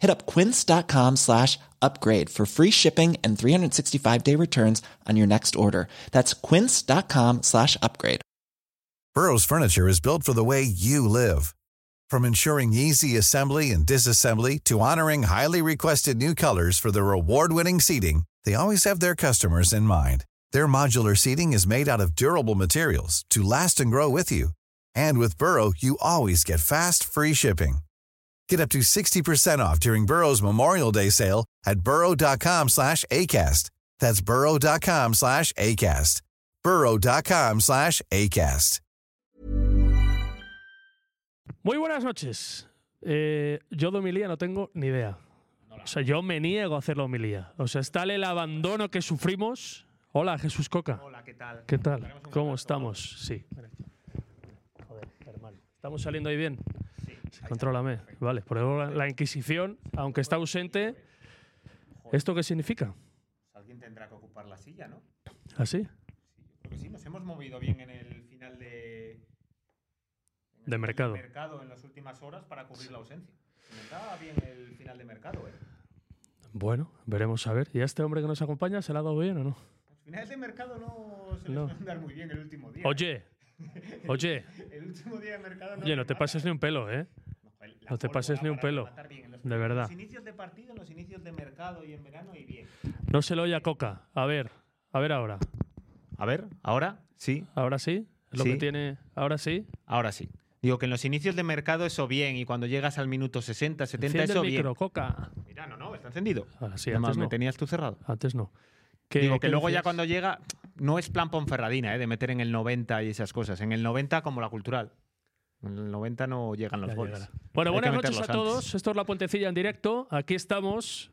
Hit up quince.com slash upgrade for free shipping and 365 day returns on your next order. That's quince.com slash upgrade. Burrow's furniture is built for the way you live. From ensuring easy assembly and disassembly to honoring highly requested new colors for their award-winning seating, they always have their customers in mind. Their modular seating is made out of durable materials to last and grow with you. And with Burrow, you always get fast, free shipping. Get up to 60% off during Burrow's Memorial Day sale at burrow.com slash ACAST. That's burrow.com slash ACAST. burrow.com slash ACAST. Muy buenas noches. Eh, yo de homilía no tengo ni idea. O sea, yo me niego a hacer la homilía. O sea, está el abandono que sufrimos. Hola, Jesús Coca. Hola, ¿qué tal? ¿Qué tal? ¿Cómo estamos? Sí. Joder, hermano. ¿Estamos saliendo ahí bien? Sí. Contrólame. Vale. Por ejemplo, la Inquisición, aunque está ausente, ¿esto qué significa? Alguien tendrá que ocupar la silla, ¿no? ¿Ah, sí? Creo que sí, nos hemos movido bien en el final de. De final mercado. mercado en las últimas horas para cubrir la ausencia. Se me daba bien el final de mercado, ¿eh? Bueno, veremos a ver. ¿Y a este hombre que nos acompaña se le ha dado bien o no? Los finales de mercado no se les No. pueden dar muy bien el último día. Oye, oye, El último día de mercado no. oye, no te pases ni un pelo, ¿eh? La no te pases ni un pelo. rematar bien en los- De en verdad. Los inicios de partido, en los inicios de mercado y en verano y bien. No se lo oye a Coca. A ver, a ver ahora. A ver, ahora sí, ¿Ahora sí? ¿Es lo Sí. que tiene? ¿Ahora sí? ahora sí. Digo que en los inicios de mercado eso bien y cuando llegas al minuto 60, 70 Enciende eso el bien. micro, Coca. Mira, no, no, está encendido. Ahora sí, Además, antes me no. tenías tú cerrado. Antes no. ¿Qué- Digo que luego ya cuando llega, no es plan Ponferradina, ¿eh? de meter en el 90 y esas cosas. En el 90 como la cultural. En el 90 no llegan los Ya goles. llegará. Bueno, Hay buenas noches a todos. Esto es La Puentecilla en directo. Aquí estamos.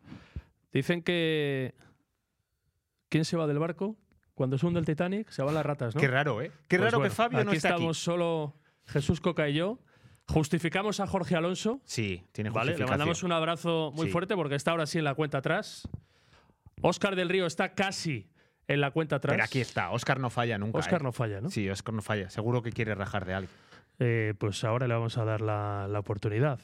Dicen que... ¿Quién se va del barco? Cuando se hunde el Titanic, se van las ratas, ¿no? Qué raro, ¿eh? Qué Pues raro bueno, que Fabio aquí no esté estamos solo Jesús Coca y yo. Justificamos a Jorge Alonso. aquí. Sí, tiene Vale, le justificación. mandamos un abrazo muy Sí. fuerte porque está ahora sí en la cuenta atrás. Óscar del Río está casi en la cuenta atrás. Pero aquí está, Oscar no falla nunca. Óscar ¿eh? no falla, ¿no? Sí, Oscar no falla. Seguro que quiere rajar de alguien. Eh, pues ahora le vamos a dar la, la oportunidad.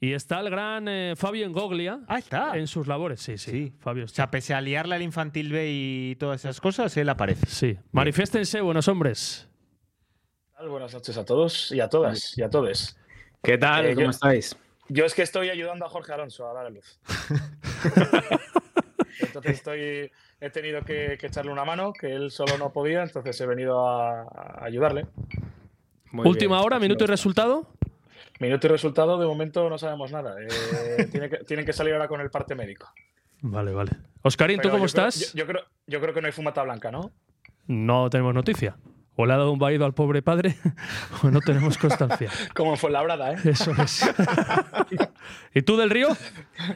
Y está el gran eh, Fabio Engoglia Ah, está. en sus labores. Sí, sí. Sí. Fabio O está. sea, pese a liarle al infantil B y todas esas cosas, él aparece. Sí. Manifiéstense, buenos hombres. Buenas noches a todos y a todas y a todos. ¿Qué tal? Eh, ¿Cómo yo- estáis? Yo es que estoy ayudando a Jorge Alonso a dar a luz. entonces estoy, he tenido que, que echarle una mano, que él solo no podía, entonces he venido a, a ayudarle. Muy Última bien. hora, Así minuto y resultado. Minuto y resultado, de momento no sabemos nada. Eh, tiene que- tienen que salir ahora con el parte médico. Vale, vale. Oscarín, ¿tú Pero cómo yo creo- estás? yo, yo creo, yo creo que no hay fumata blanca, ¿no? No tenemos noticia. O le ha dado un vaído al pobre padre o no tenemos constancia. Como fue la brada, ¿eh? Eso es. ¿Y tú del Río?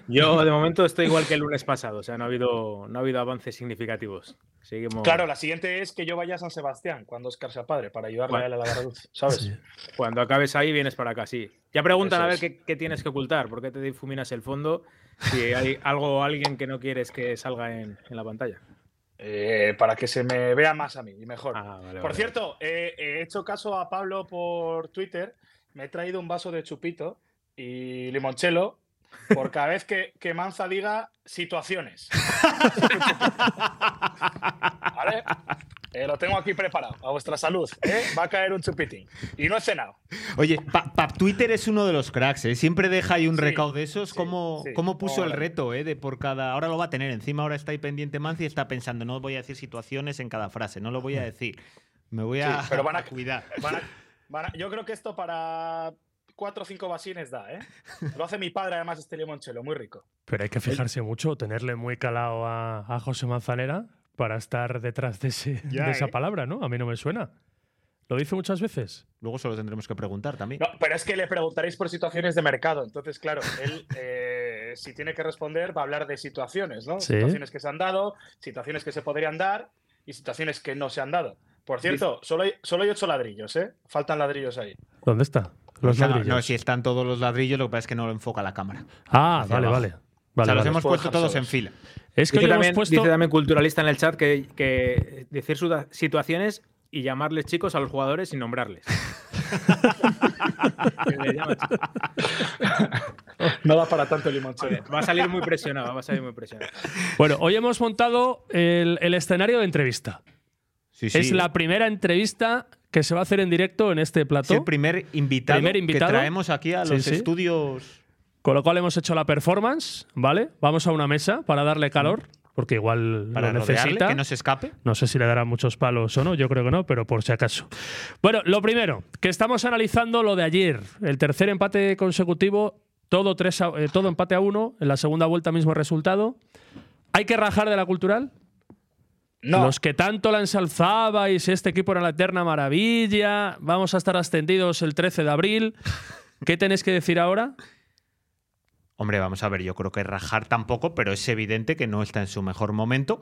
Yo de momento estoy igual que el lunes pasado, o sea, no ha habido, no ha habido avances significativos. Seguimos. Claro, la siguiente es que yo vaya a San Sebastián cuando Oscar sea padre, para ayudarle Bueno. a él a dar a luz, ¿sabes? Sí. Cuando acabes ahí, vienes para acá, sí. Ya preguntan Eso a ver qué, qué tienes que ocultar, por qué te difuminas el fondo, si hay algo o alguien que no quieres que salga en, en la pantalla. Eh, para que se me vea más a mí y mejor. Ah, vale, Por vale, cierto, eh, he hecho caso a Pablo por Twitter. Me he traído un vaso de chupito y limonchelo por cada vez que, que Manza diga situaciones. ¿Vale? Eh, lo tengo aquí preparado, a vuestra salud. ¿eh? Va a caer un chupitín. Y no he cenado. Oye, Pa- Pap Twitter es uno de los cracks, ¿eh? Siempre deja ahí un Sí, recaudo de esos. sí, ¿Cómo, sí. cómo puso el reto, eh? De por cada. Ahora lo va a tener. Encima ahora está ahí pendiente Manzi y está pensando, no voy a decir situaciones en cada frase, no lo voy a decir. Me voy a, pero van a- a cuidar. Van a- van a- yo creo que esto para cuatro o cinco vasines da, ¿eh? Lo hace mi padre, además, este limonchelo, muy rico. Pero hay que fijarse mucho, tenerle muy calado a, a José Manzanera para estar detrás de, ese- Ya, de esa ¿eh? palabra, ¿no? A mí no me suena. ¿Lo dice muchas veces? Luego se lo tendremos que preguntar también. No, pero es que le preguntaréis por situaciones de mercado. Entonces, claro, él, eh, si tiene que responder, va a hablar de situaciones, ¿no? Sí. Situaciones que se han dado, situaciones que se podrían dar y situaciones que no se han dado. Por cierto, solo hay, solo hay ocho ladrillos, ¿eh? Faltan ladrillos ahí. ¿Dónde está? Los No, ladrillos. No, si están todos los ladrillos, lo que pasa es que no lo enfoca la cámara. Ah, vale, abajo. vale. o Vale, sea, los vale. hemos puesto todos en fila. Es que Dice hemos también, puesto. dice también culturalista en el chat que, que decir suda- situaciones y llamarles chicos a los jugadores sin nombrarles. No da para tanto limonchelo. va a salir muy presionado, va a salir muy presionado. Bueno, hoy hemos montado el, el escenario de entrevista. Sí, sí. Es la primera entrevista que se va a hacer en directo en este Es plató. el primer invitado, Primer invitado. que traemos aquí a los sí. estudios. Con lo cual hemos hecho la performance, ¿vale? Vamos a una mesa para darle calor, porque igual Para lo rodearle, necesita. que no se escape. No sé si le dará muchos palos o no, yo creo que no, pero por si acaso. Bueno, lo primero, que estamos analizando lo de ayer, el tercer empate consecutivo, todo, tres a- eh, todo empate a uno, en la segunda vuelta mismo resultado. ¿Hay que rajar de la cultural? No, Los que tanto la ensalzabais, este equipo era la eterna maravilla, vamos a estar ascendidos el 13 de abril. ¿Qué tenéis que decir ahora? Hombre, vamos a ver, yo creo que rajar tampoco, pero es evidente que no está en su mejor momento.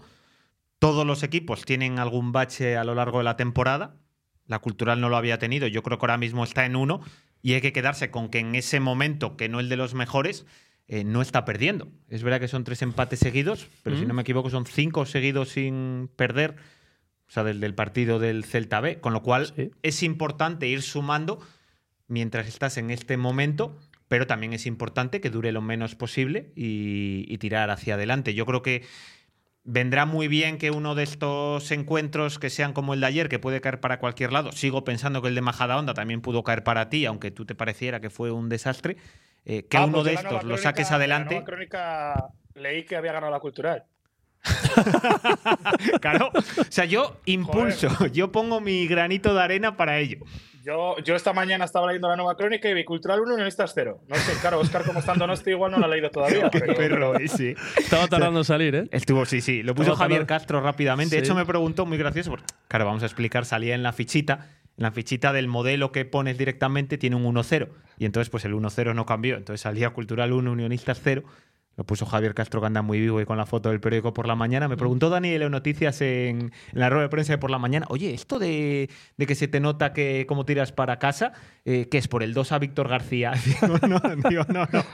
Todos los equipos tienen algún bache a lo largo de la temporada. La cultural no lo había tenido, yo creo que ahora mismo está en uno y hay que quedarse con que en ese momento, que no el de los mejores, eh, no está perdiendo. Es verdad que son tres empates seguidos, pero si no me equivoco son cinco seguidos sin perder, o sea, del, del partido del Celta B, con lo cual Sí. es importante ir sumando mientras estás en este momento, pero también es importante que dure lo menos posible y, y tirar hacia adelante. Yo creo que vendrá muy bien que uno de estos encuentros que sean como el de ayer, que puede caer para cualquier lado, sigo pensando que el de Majadahonda también pudo caer para ti, aunque tú te pareciera que fue un desastre, eh, que Ah, uno pues de la estos lo crónica- saques en la adelante. nueva crónica leí que había ganado la cultural. Claro, o sea, yo impulso, yo pongo mi granito de arena para ello. Yo, yo esta mañana estaba leyendo la nueva crónica y vi Cultural 1 y Unionistas 0. No sé, claro, Oscar, como está en Donosti, igual no la ha leído todavía. Qué pero- perro ese. Estaba tardando en salir, ¿eh? Estuvo, sí, sí. Lo puso Javier tardando- Castro rápidamente. De Sí. hecho, me preguntó, muy gracioso, porque, claro, vamos a explicar, salía en la fichita. En la fichita del modelo que pones directamente tiene un 1-0. Y entonces, pues el 1-0 no cambió. Entonces salía Cultural 1, Unionistas 0. Lo puso Javier Castro, que anda muy vivo y con la foto del periódico por la mañana. Me preguntó Dani de Leo Noticias en, en la rueda de prensa de por la mañana. Oye, esto de, de que se te nota que cómo tiras para casa, eh, ¿qué es por el 2 a Víctor García? Digo, no, digo, no, no.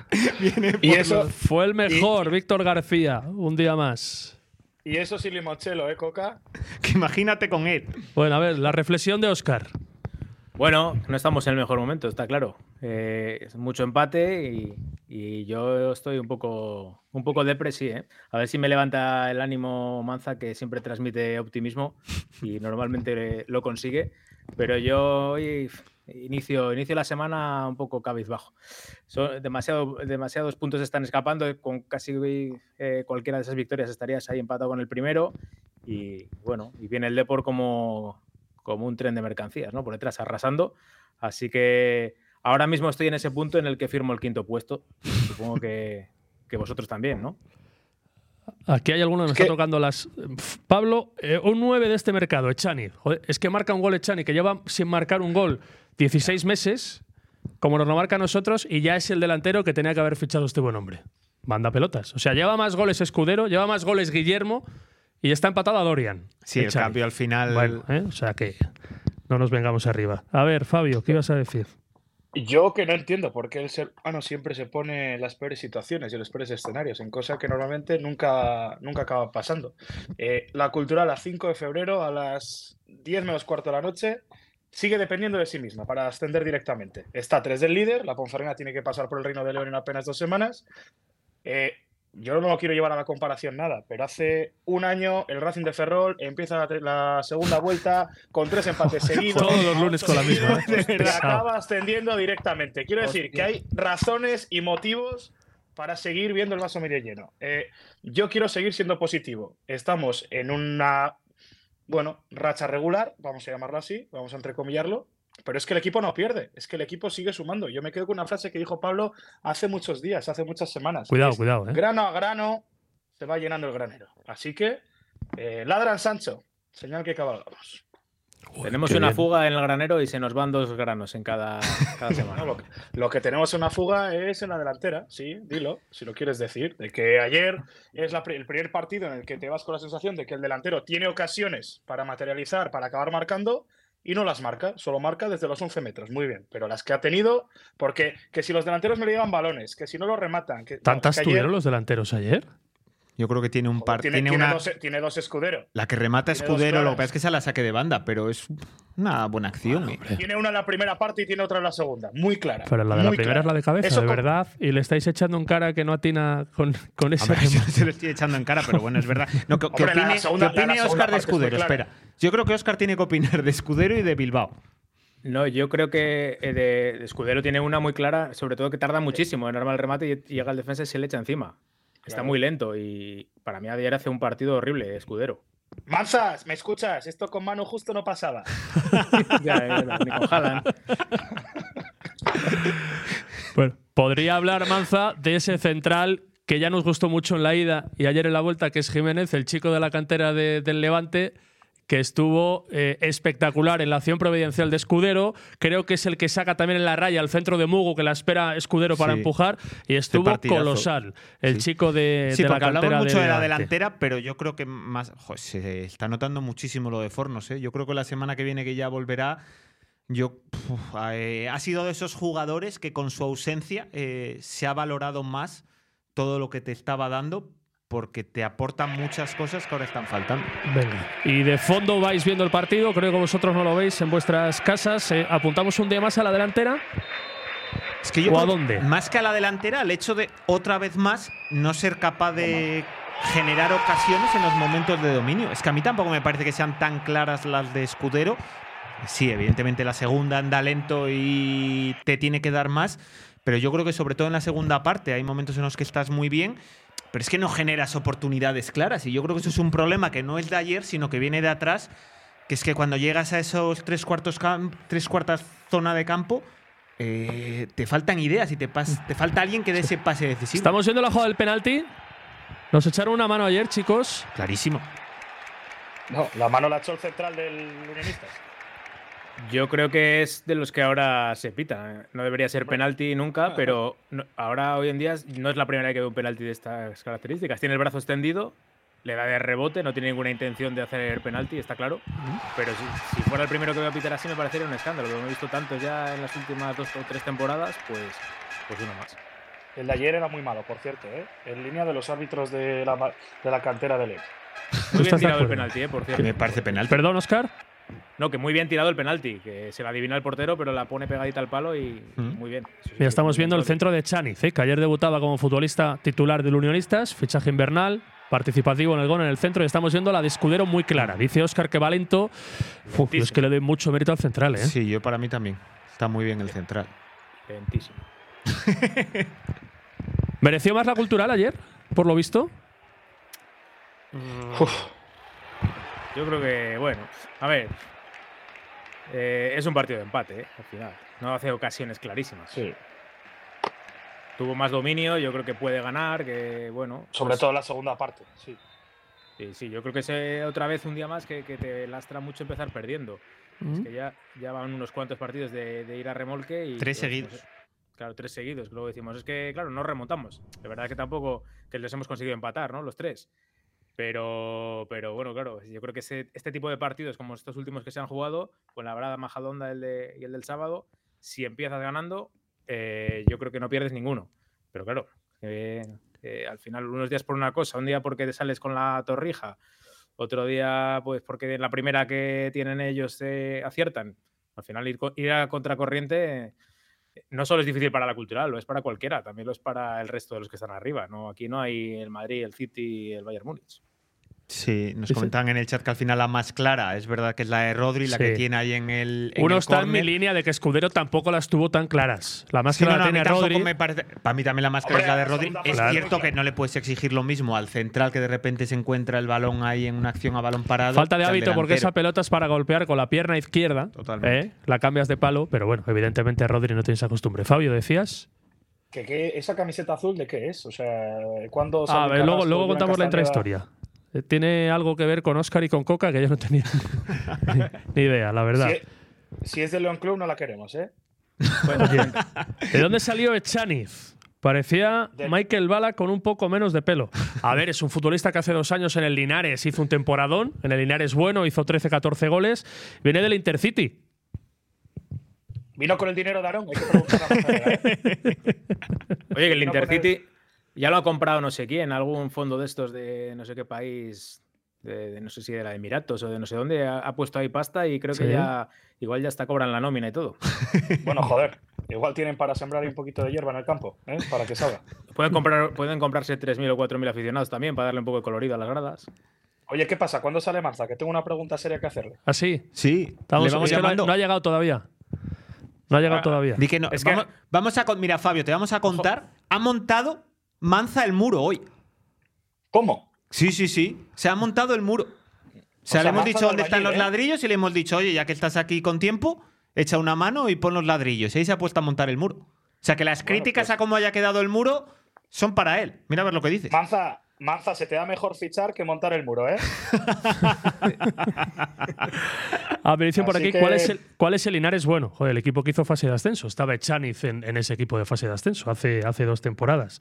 Viene Y eso, los- Fue el mejor, Víctor García, un día más. Y eso sí limonchelo, ¿eh, Coca? que imagínate con él. Bueno, a ver, la reflexión de Oscar. Bueno, no estamos en el mejor momento, está claro. Eh, es mucho empate y, y yo estoy un poco, un poco depre, sí, ¿eh? A ver si me levanta el ánimo Manza, que siempre transmite optimismo y normalmente lo consigue. Pero yo hoy inicio, inicio la semana un poco cabizbajo. Son demasiado, demasiados puntos están escapando. Con casi eh, cualquiera de esas victorias estarías ahí empatado con el primero. Y bueno, y viene el Depor como, como un tren de mercancías, ¿no? Por detrás, arrasando. Así que ahora mismo estoy en ese punto en el que firmo el quinto puesto. Supongo que, que vosotros también, ¿no? Aquí hay alguno que me Es está tocando las. Pablo, eh, un 9 de este mercado, Echani. Joder, es que marca un gol Echani, que lleva sin marcar un gol 16 meses, como nos lo marca a nosotros, y ya es el delantero que tenía que haber fichado este buen hombre. Manda pelotas. O sea, lleva más goles Escudero, lleva más goles Guillermo, y está empatado a Dorian. Sí, el cambio al final. Bueno, ¿eh? o sea que no nos vengamos arriba. A ver, Fabio, ¿qué ibas a decir? Yo que no entiendo por qué el ser humano siempre se pone en las peores situaciones y en los peores escenarios, en cosa que normalmente nunca, nunca acaba pasando. Eh, la cultural a 5 de febrero a las 10 menos cuarto de la noche sigue dependiendo de sí misma para ascender directamente. Está tres del líder, la Ponferrina tiene que pasar por el Reino de León en apenas dos semanas. Eh, yo no lo quiero llevar a la comparación nada, pero hace un año el Racing de Ferrol empieza la, la segunda vuelta con tres empates seguidos. Todos los lunes con la misma. ¿eh? acaba ascendiendo directamente. Quiero decir que hay razones y motivos para seguir viendo el vaso medio lleno. Eh, yo quiero seguir siendo positivo. Estamos en una, bueno, racha regular, vamos a llamarlo así, vamos a entrecomillarlo, pero es que el equipo no pierde, es que el equipo sigue sumando. Yo me quedo con una frase que dijo Pablo hace muchos días, hace muchas semanas. Cuidado, Es, cuidado, ¿eh? Grano a grano se va llenando el granero. Así que, eh, ladran Sancho, señal que cabalgamos. Tenemos una bien. fuga en el granero y se nos van dos granos en cada, cada semana. No, lo, que, lo que tenemos en una fuga es en la delantera, sí, dilo, si lo quieres decir. De que ayer es la el primer partido en el que te vas con la sensación de que el delantero tiene ocasiones para materializar, para acabar marcando, y no las marca, solo marca desde los 11 metros. Muy bien, pero las que ha tenido, porque que si los delanteros me le llevan balones, que si no los rematan. Que, ¿Tantas que ayer- tuvieron los delanteros ayer? Yo creo que tiene un par. Tiene, Tiene, tiene una. dos, tiene dos escuderos. La que remata Escudero, lo que pasa es que se la saque de banda, pero es una buena acción. eh. Tiene una en la primera parte y tiene otra en la segunda. Muy clara. Pero la de la primera clara. es la de cabeza, Eso de con- verdad. Y le estáis echando en cara que no atina con, con ese Hombre, yo remate. se lo estoy echando en cara, pero bueno, es verdad. No, que, que Hombre, la- segunda- que opine la- Oscar de Escudero, clara. espera. Yo creo que Oscar tiene que opinar de Escudero y de Bilbao. No, yo creo que eh, de, de Escudero tiene una muy clara, sobre todo que tarda muchísimo en armar el remate y, y llega el defensa y se le echa encima. Está muy lento y para mí ayer hace un partido horrible, Escudero. Manzas, ¿me escuchas? Esto con mano justo no pasaba. Ya, ya, ni con. Bueno, podría hablar Manza de ese central que ya nos gustó mucho en la ida y ayer en la vuelta, que es Jiménez, el chico de la cantera de- del Levante, que estuvo eh, espectacular en la acción providencial de Escudero. Creo que es el que saca también en la raya al centro de Mugo, que la espera Escudero para Sí. empujar. Y estuvo partidazo. colosal el Sí. chico de, Sí, de la porque hablamos cantera mucho de la delantera, pero yo creo que más. jo, se está notando muchísimo lo de Fornos. ¿eh? Yo creo que la semana que viene que ya volverá. Yo puf, eh, ha sido de esos jugadores que con su ausencia eh, se ha valorado más todo lo que te estaba dando porque te aportan muchas cosas que ahora están faltando. Venga. Y de fondo vais viendo el partido, creo que vosotros no lo veis en vuestras casas. Eh, ¿Apuntamos un día más a la delantera? Es que yo ¿O a dónde? Más que a la delantera, el hecho de otra vez más no ser capaz de generar ocasiones en los momentos de dominio. Es que a mí tampoco me parece que sean tan claras las de Escudero. Sí, evidentemente la segunda anda lento y te tiene que dar más, pero yo creo que sobre todo en la segunda parte hay momentos en los que estás muy bien, pero es que no generas oportunidades claras y yo creo que eso es un problema que no es de ayer, sino que viene de atrás, que es que cuando llegas a esos tres cuartos tres cuartas zona de campo eh, te faltan ideas y te, pas- te falta alguien que dé ese pase decisivo. Estamos viendo la jugada del penalti. Nos echaron una mano ayer, chicos. Clarísimo. No, la mano la echó el central del Unionistas. Yo creo que es de los que ahora se pita. No debería ser penalti nunca, pero no- ahora hoy en día no es la primera vez que veo un penalti de estas características. Tiene el brazo extendido, le da de rebote, no tiene ninguna intención de hacer penalti, está claro. Pero si, si fuera el primero que veo a pitar así me parecería un escándalo. Como he visto tantos ya en las últimas dos o tres temporadas, pues, pues uno más. El de ayer era muy malo, por cierto, ¿eh? en línea de los árbitros de la, de la cantera de León. Muy bien tirado el penalti, eh, por Que cierto. me parece penalti. Perdón, Oscar. No, que muy bien tirado el penalti, que se la adivina el portero, pero la pone pegadita al palo y, y Mm. muy bien. Sí, Ya estamos viendo el centro de Chaniz, ¿eh? que ayer debutaba como futbolista titular del Unionistas, fichaje invernal, participativo en el gol en el centro y estamos viendo la de Escudero muy clara. Dice Oscar que va lento. Uf, es que le doy mucho mérito al central. ¿eh? Sí, yo para mí también. Está muy bien el central. Lentísimo. ¿Mereció más la cultural ayer, por lo visto? Yo creo que, bueno, a ver. Eh, es un partido de empate, ¿eh? al final. No hace ocasiones clarísimas. Sí. Tuvo más dominio, yo creo que puede ganar, que bueno. Sobre pues, todo la segunda parte. Sí. Sí, sí, yo creo que es otra vez un día más que, que te lastra mucho empezar perdiendo. Es que ya, ya van unos cuantos partidos de, de ir a remolque y. Tres pues, seguidos. pues, claro, tres seguidos. Luego decimos, es que, claro, no remontamos. De verdad que tampoco que les hemos conseguido empatar, ¿no? Los tres. Pero, pero bueno, claro, yo creo que este tipo de partidos, como estos últimos que se han jugado, con la Brada Majadonda y el del sábado, si empiezas ganando, eh, yo creo que no pierdes ninguno. Pero claro, eh, eh, al final unos días por una cosa, un día porque te sales con la torrija, otro día pues porque en la primera que tienen ellos eh, aciertan. Al final, ir, ir a contracorriente no solo es difícil para la cultural, lo es para cualquiera, también lo es para el resto de los que están arriba. ¿no? Aquí no hay el Madrid, el City el Bayern Múnich. Sí, nos comentan en el chat que al final la más clara es verdad que es la de Rodri, la Sí. que tiene ahí en el. en Uno el está en mi línea de que Escudero tampoco las tuvo tan claras. La más Sí, clara no, a tiene Rodri. me parece. Para mí también la más clara Hombre, es la de Rodri. Es cierto que no le puedes exigir lo mismo al central que de repente se encuentra el balón ahí en una acción a balón parado. Falta de que hábito porque esa pelota es para golpear con la pierna izquierda. Totalmente. ¿eh? La cambias de palo, pero bueno, evidentemente Rodri no tiene esa costumbre. Fabio, decías. ¿Que, qué- esa camiseta azul de qué es? O sea, ¿cuándo A sale ver, luego, luego contamos la Castañeda? Eh, Tiene algo que ver con Oscar y con Coca que yo no tenía ni idea, la verdad. Si es, si es de León Club, no la queremos, ¿eh? Oye, ¿De dónde salió Echaniz? Parecía Michael Bala con un poco menos de pelo. A ver, es un futbolista que hace dos años en el Linares hizo un temporadón. En el Linares bueno, hizo 13-14 goles. Viene del Intercity. Vino con el dinero de Aarón, hay que preguntar a Manzanera, ¿eh? Oye, que el Intercity ya lo ha comprado no sé quién, algún fondo de estos de no sé qué país, de, de no sé si de la Emiratos o de no sé dónde, ha, ha puesto ahí pasta y creo Sí. que ya igual ya está cobran la nómina y todo. Bueno, joder, igual tienen para sembrar ahí un poquito de hierba en el campo, ¿eh? Para que salga. Pueden, comprar, pueden comprarse 3.000 o 4.000 aficionados también para darle un poco de colorido a las gradas. Oye, ¿qué pasa? ¿Cuándo sale Marza? Que tengo una pregunta seria que hacerle. Así. Sí, Estamos, le vamos es que no, ha- llamando. no ha llegado todavía. No ha llegado Ah, todavía. Di que no. Es que- vamos, a mira, Fabio, te vamos a contar. Ha montado Manza el muro hoy. ¿Cómo? Sí, sí, sí. Se ha montado el muro. O sea, sea, le hemos dicho de dónde están los ¿eh? ladrillos y le hemos dicho, oye, ya que estás aquí con tiempo, echa una mano y pon los ladrillos. Y ahí se ha puesto a montar el muro. O sea, que las Bueno, críticas pues- a cómo haya quedado el muro son para él. Mira a ver lo que dices. Manza, Manza, se te da mejor fichar que montar el muro, ¿eh? Me dicen por Así aquí, que- ¿cuál, es el, ¿cuál es el Linares bueno? Joder, el equipo que hizo fase de ascenso. Estaba Echaniz en, en ese equipo de fase de ascenso hace, hace dos temporadas.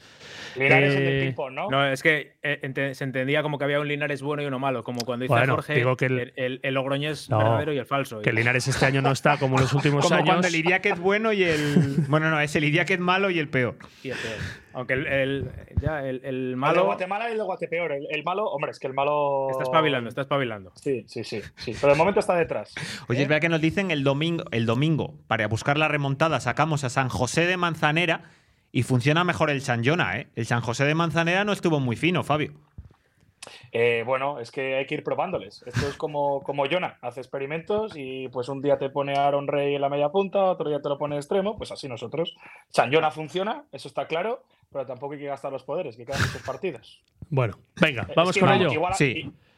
Linares Eh, del ping-pong, ¿no? No, es que eh, ente- se entendía como que había un Linares bueno y uno malo, como cuando dice Bueno, Jorge, digo que el- el, el, el Logroñés No, verdadero y el falso. Que el Linares este año no está como en los últimos Como años. cuando el Idiáquez es bueno y el. Bueno, no, es el Idiáquez malo y el peor. y el peor. Aunque el, el- ya, el, el El de malo Guatemala y el de Guatepeor. El, el malo, hombre, es que el malo. está espabilando, está espabilando. Sí, sí, sí, sí. Pero de momento está detrás. Oye, ¿Eh? es verdad que nos dicen el domingo, el domingo, para buscar la remontada, sacamos a San José de Manzanera y funciona mejor el San Jona, ¿eh? El San José de Manzanera no estuvo muy fino, Fabio. Eh, bueno, es que hay que ir probándoles. Esto es como, como Jonah, hace experimentos y pues un día te pone Aaron Rey en la media punta, otro día te lo pone extremo, pues así nosotros. San Jonah funciona, eso está claro, pero tampoco hay que gastar los poderes, que quedan muchos partidos. Bueno, venga, Es vamos que con igual- ello. Igual, Sí.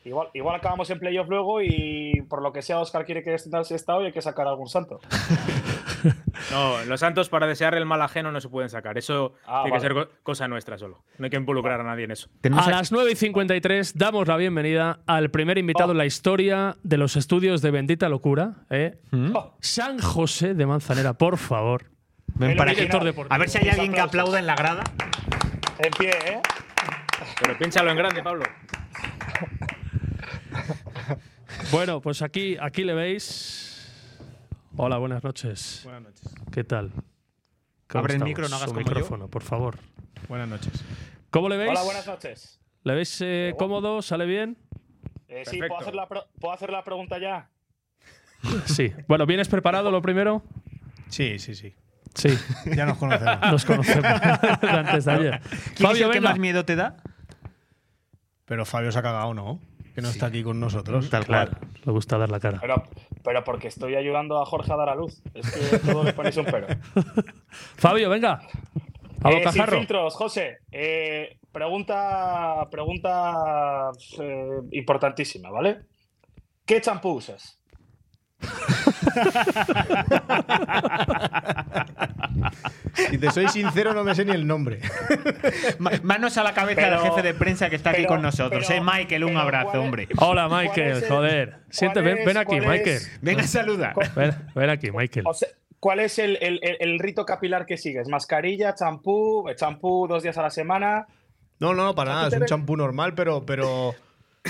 i- igual, igual acabamos en playoff luego y por lo que sea Oscar quiere que al estado y hay que sacar algún santo. No, los santos para desear el mal ajeno no se pueden sacar. Eso Ah, tiene que ser co- cosa nuestra solo. No hay que involucrar a nadie en eso. A las 9 y 53 damos la bienvenida al primer invitado Oh. en la historia de los estudios de Bendita Locura, ¿eh? Oh, San José de Manzanera, por favor. Ven el para aquí. A ver si hay alguien que aplauda en la grada. en pie, ¿eh? Pero piénsalo en grande, Pablo. Bueno, pues aquí, aquí le veis. Hola, buenas noches. Buenas noches. ¿Qué tal? Abre el micro, no hagas Su como yo. micrófono, por favor. Buenas noches. ¿Cómo le veis? Hola, buenas noches. ¿Le veis eh, cómodo? ¿Sale bien? Eh, sí. ¿puedo hacer, la ¿puedo hacer la pregunta ya? Sí. Bueno, ¿vienes preparado lo primero? Sí, sí, sí. Sí, Ya nos conocemos. nos conocemos de antes de ayer. ¿Quién es Fabio, el que venga. más miedo te da? Pero Fabio se ha cagado, ¿no? Que no está aquí con nosotros. Tal Claro, cual. le gusta dar la cara. Pero, pero porque estoy ayudando a Jorge a dar a luz. Es que todo le ponéis un pero. Fabio, venga. A Eh, sin bocajarro. filtros, José. Eh, pregunta pregunta eh, importantísima, ¿vale? ¿Qué champú usas? Si te soy sincero, no me sé ni el nombre. Ma- Manos a la cabeza Pero- del jefe de prensa que está aquí pero- con nosotros. pero- eh, Michael, un pero abrazo, ¿cuál es- hombre. Hola, ¿Cuál Michael. es el- Joder. Siente, ven, ven aquí, cuál Michael. es- Venga a saludar. Ven, ven aquí, Michael. O sea, ¿Cuál es el, el- el- el rito capilar que sigues? ¿Mascarilla, champú, eh, champú dos días a la semana? No, no, para nada. Es un champú normal, pero, pero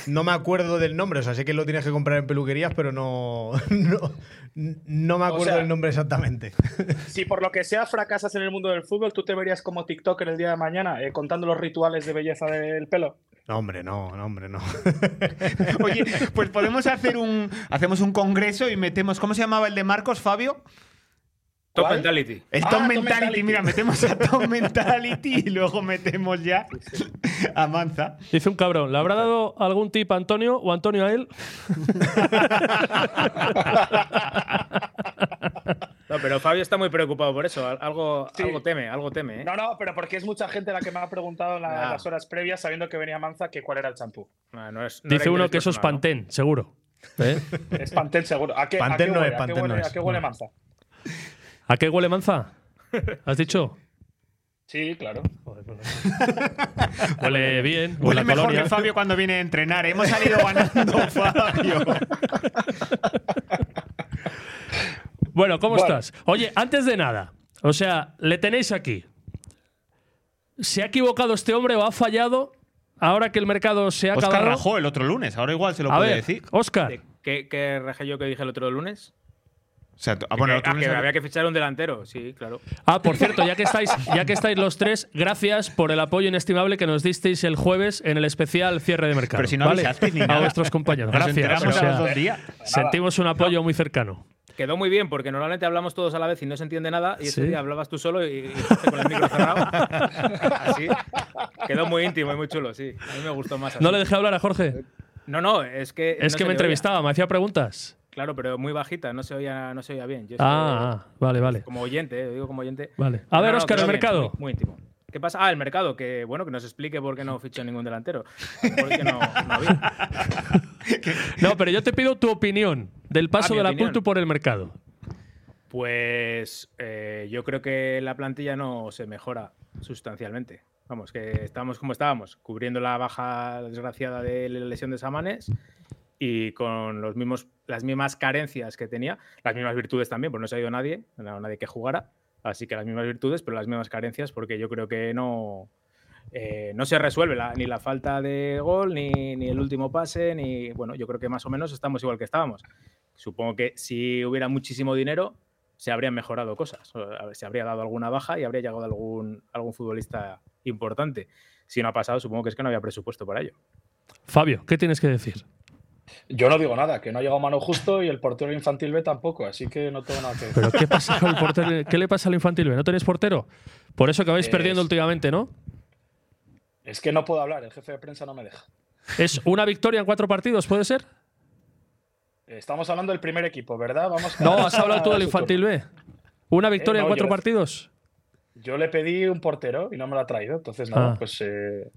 no me acuerdo del nombre, o sea, sé que lo tienes que comprar en peluquerías, pero no, no, no me acuerdo sea- del nombre exactamente. Si por lo que sea fracasas en el mundo del fútbol, ¿tú te verías como TikTok en el día de mañana eh, contando los rituales de belleza del pelo? No, hombre, no, no, hombre, no. Oye, pues podemos hacer un. Hacemos un congreso y metemos. ¿Cómo se llamaba el de Marcos, Fabio? Top ¿Cuál? Mentality. El Ah, Tom Mentality. Mentality. Mira, metemos a Tom Mentality y luego metemos ya a Manza. Dice un cabrón, ¿le habrá dado algún tip a Antonio o Antonio a él? No, pero Fabio está muy preocupado por eso. Al- Algo, Sí. algo teme, algo teme. ¿eh? No, no, pero porque es mucha gente la que me ha preguntado en la- Ah. las horas previas, sabiendo que venía Manza, que cuál era el champú. Ah, no es- no era Dice uno que eso es. Pantén, seguro. ¿Eh? Es Pantén seguro. ¿A qué, a qué no huele? es, ¿A qué Pantene huele, no a qué huele Manza? ¿A qué huele manza? ¿Has dicho? Sí, claro. Huele bien, Huele mejor colonia. que Fabio cuando viene a entrenar. Hemos salido ganando, Fabio. Bueno, ¿cómo Bueno. estás? Oye, antes de nada, o sea, le tenéis aquí. ¿Se ha equivocado este hombre o ha fallado ahora que el mercado se ha Oscar acabado? rajó el otro lunes. Ahora igual se lo A puede ver, decir. Oscar. ¿De ¿Qué, qué rajé yo que dije el otro lunes? O sea, ah, bueno, ah, que había- que fichar un delantero, sí, claro. Ah, por cierto, ya que estáis, ya que estáis los tres, gracias por el apoyo inestimable que nos disteis el jueves en el especial cierre de mercado. Pero si no ¿vale? ni A nada. vuestros compañeros. Gracias. o a sea, dos días. sentimos un apoyo muy cercano. Quedó muy bien porque normalmente hablamos todos a la vez y no se entiende nada. Y ese Sí. día hablabas tú solo y, y con el micro cerrado. Así. Quedó muy íntimo y muy chulo, sí. A mí me gustó más así. No le dejé hablar a Jorge. No, no, es que. Es no que me entrevistaba, me hacía preguntas. Claro, pero muy bajita, no se oía, no se oía bien. Yo que- Ah, ah, vale, vale. Como oyente, eh, digo como oyente. Vale. A No, ver, no, Óscar, quedó el bien, mercado. Muy, muy íntimo. ¿Qué pasa? Ah, el mercado, que bueno, que nos explique por qué no fichó ningún delantero. Porque no, no había. No, pero yo te pido tu opinión del paso Ah, de la. Cultu por el mercado. Pues eh, yo creo que la plantilla no se mejora sustancialmente. Vamos, que estamos como estábamos, cubriendo la baja desgraciada de la lesión de Samanes y con los mismos, las mismas carencias que tenía, las mismas virtudes también, porque no se ha ido nadie, no nadie que jugara, así que las mismas virtudes, pero las mismas carencias, porque yo creo que no, eh, no se resuelve la- ni la falta de gol, ni, ni el último pase, ni bueno, yo creo que más o menos estamos igual que estábamos. Supongo que si hubiera muchísimo dinero, se habrían mejorado cosas. Se habría dado alguna baja y habría llegado algún, algún futbolista importante. Si no ha pasado, supongo que es que no había presupuesto para ello. Fabio, ¿qué tienes que decir? Yo no digo nada, que no ha llegado mano justo y el portero infantil B tampoco, así que no tengo nada que decir. ¿Pero qué pasa con el portero? ¿Qué le pasa al infantil B? ¿No tenéis portero? Por eso que vais Es- perdiendo últimamente, ¿no? Es que no puedo hablar, el jefe de prensa no me deja. ¿Es una victoria en cuatro partidos, puede ser? Estamos hablando del primer equipo, ¿verdad? Vamos No, has hablado tú del infantil. B. ¿Una victoria Eh, en no, cuatro yo- partidos? Yo le pedí un portero y no me lo ha traído, entonces nada, Ah. pues. eh,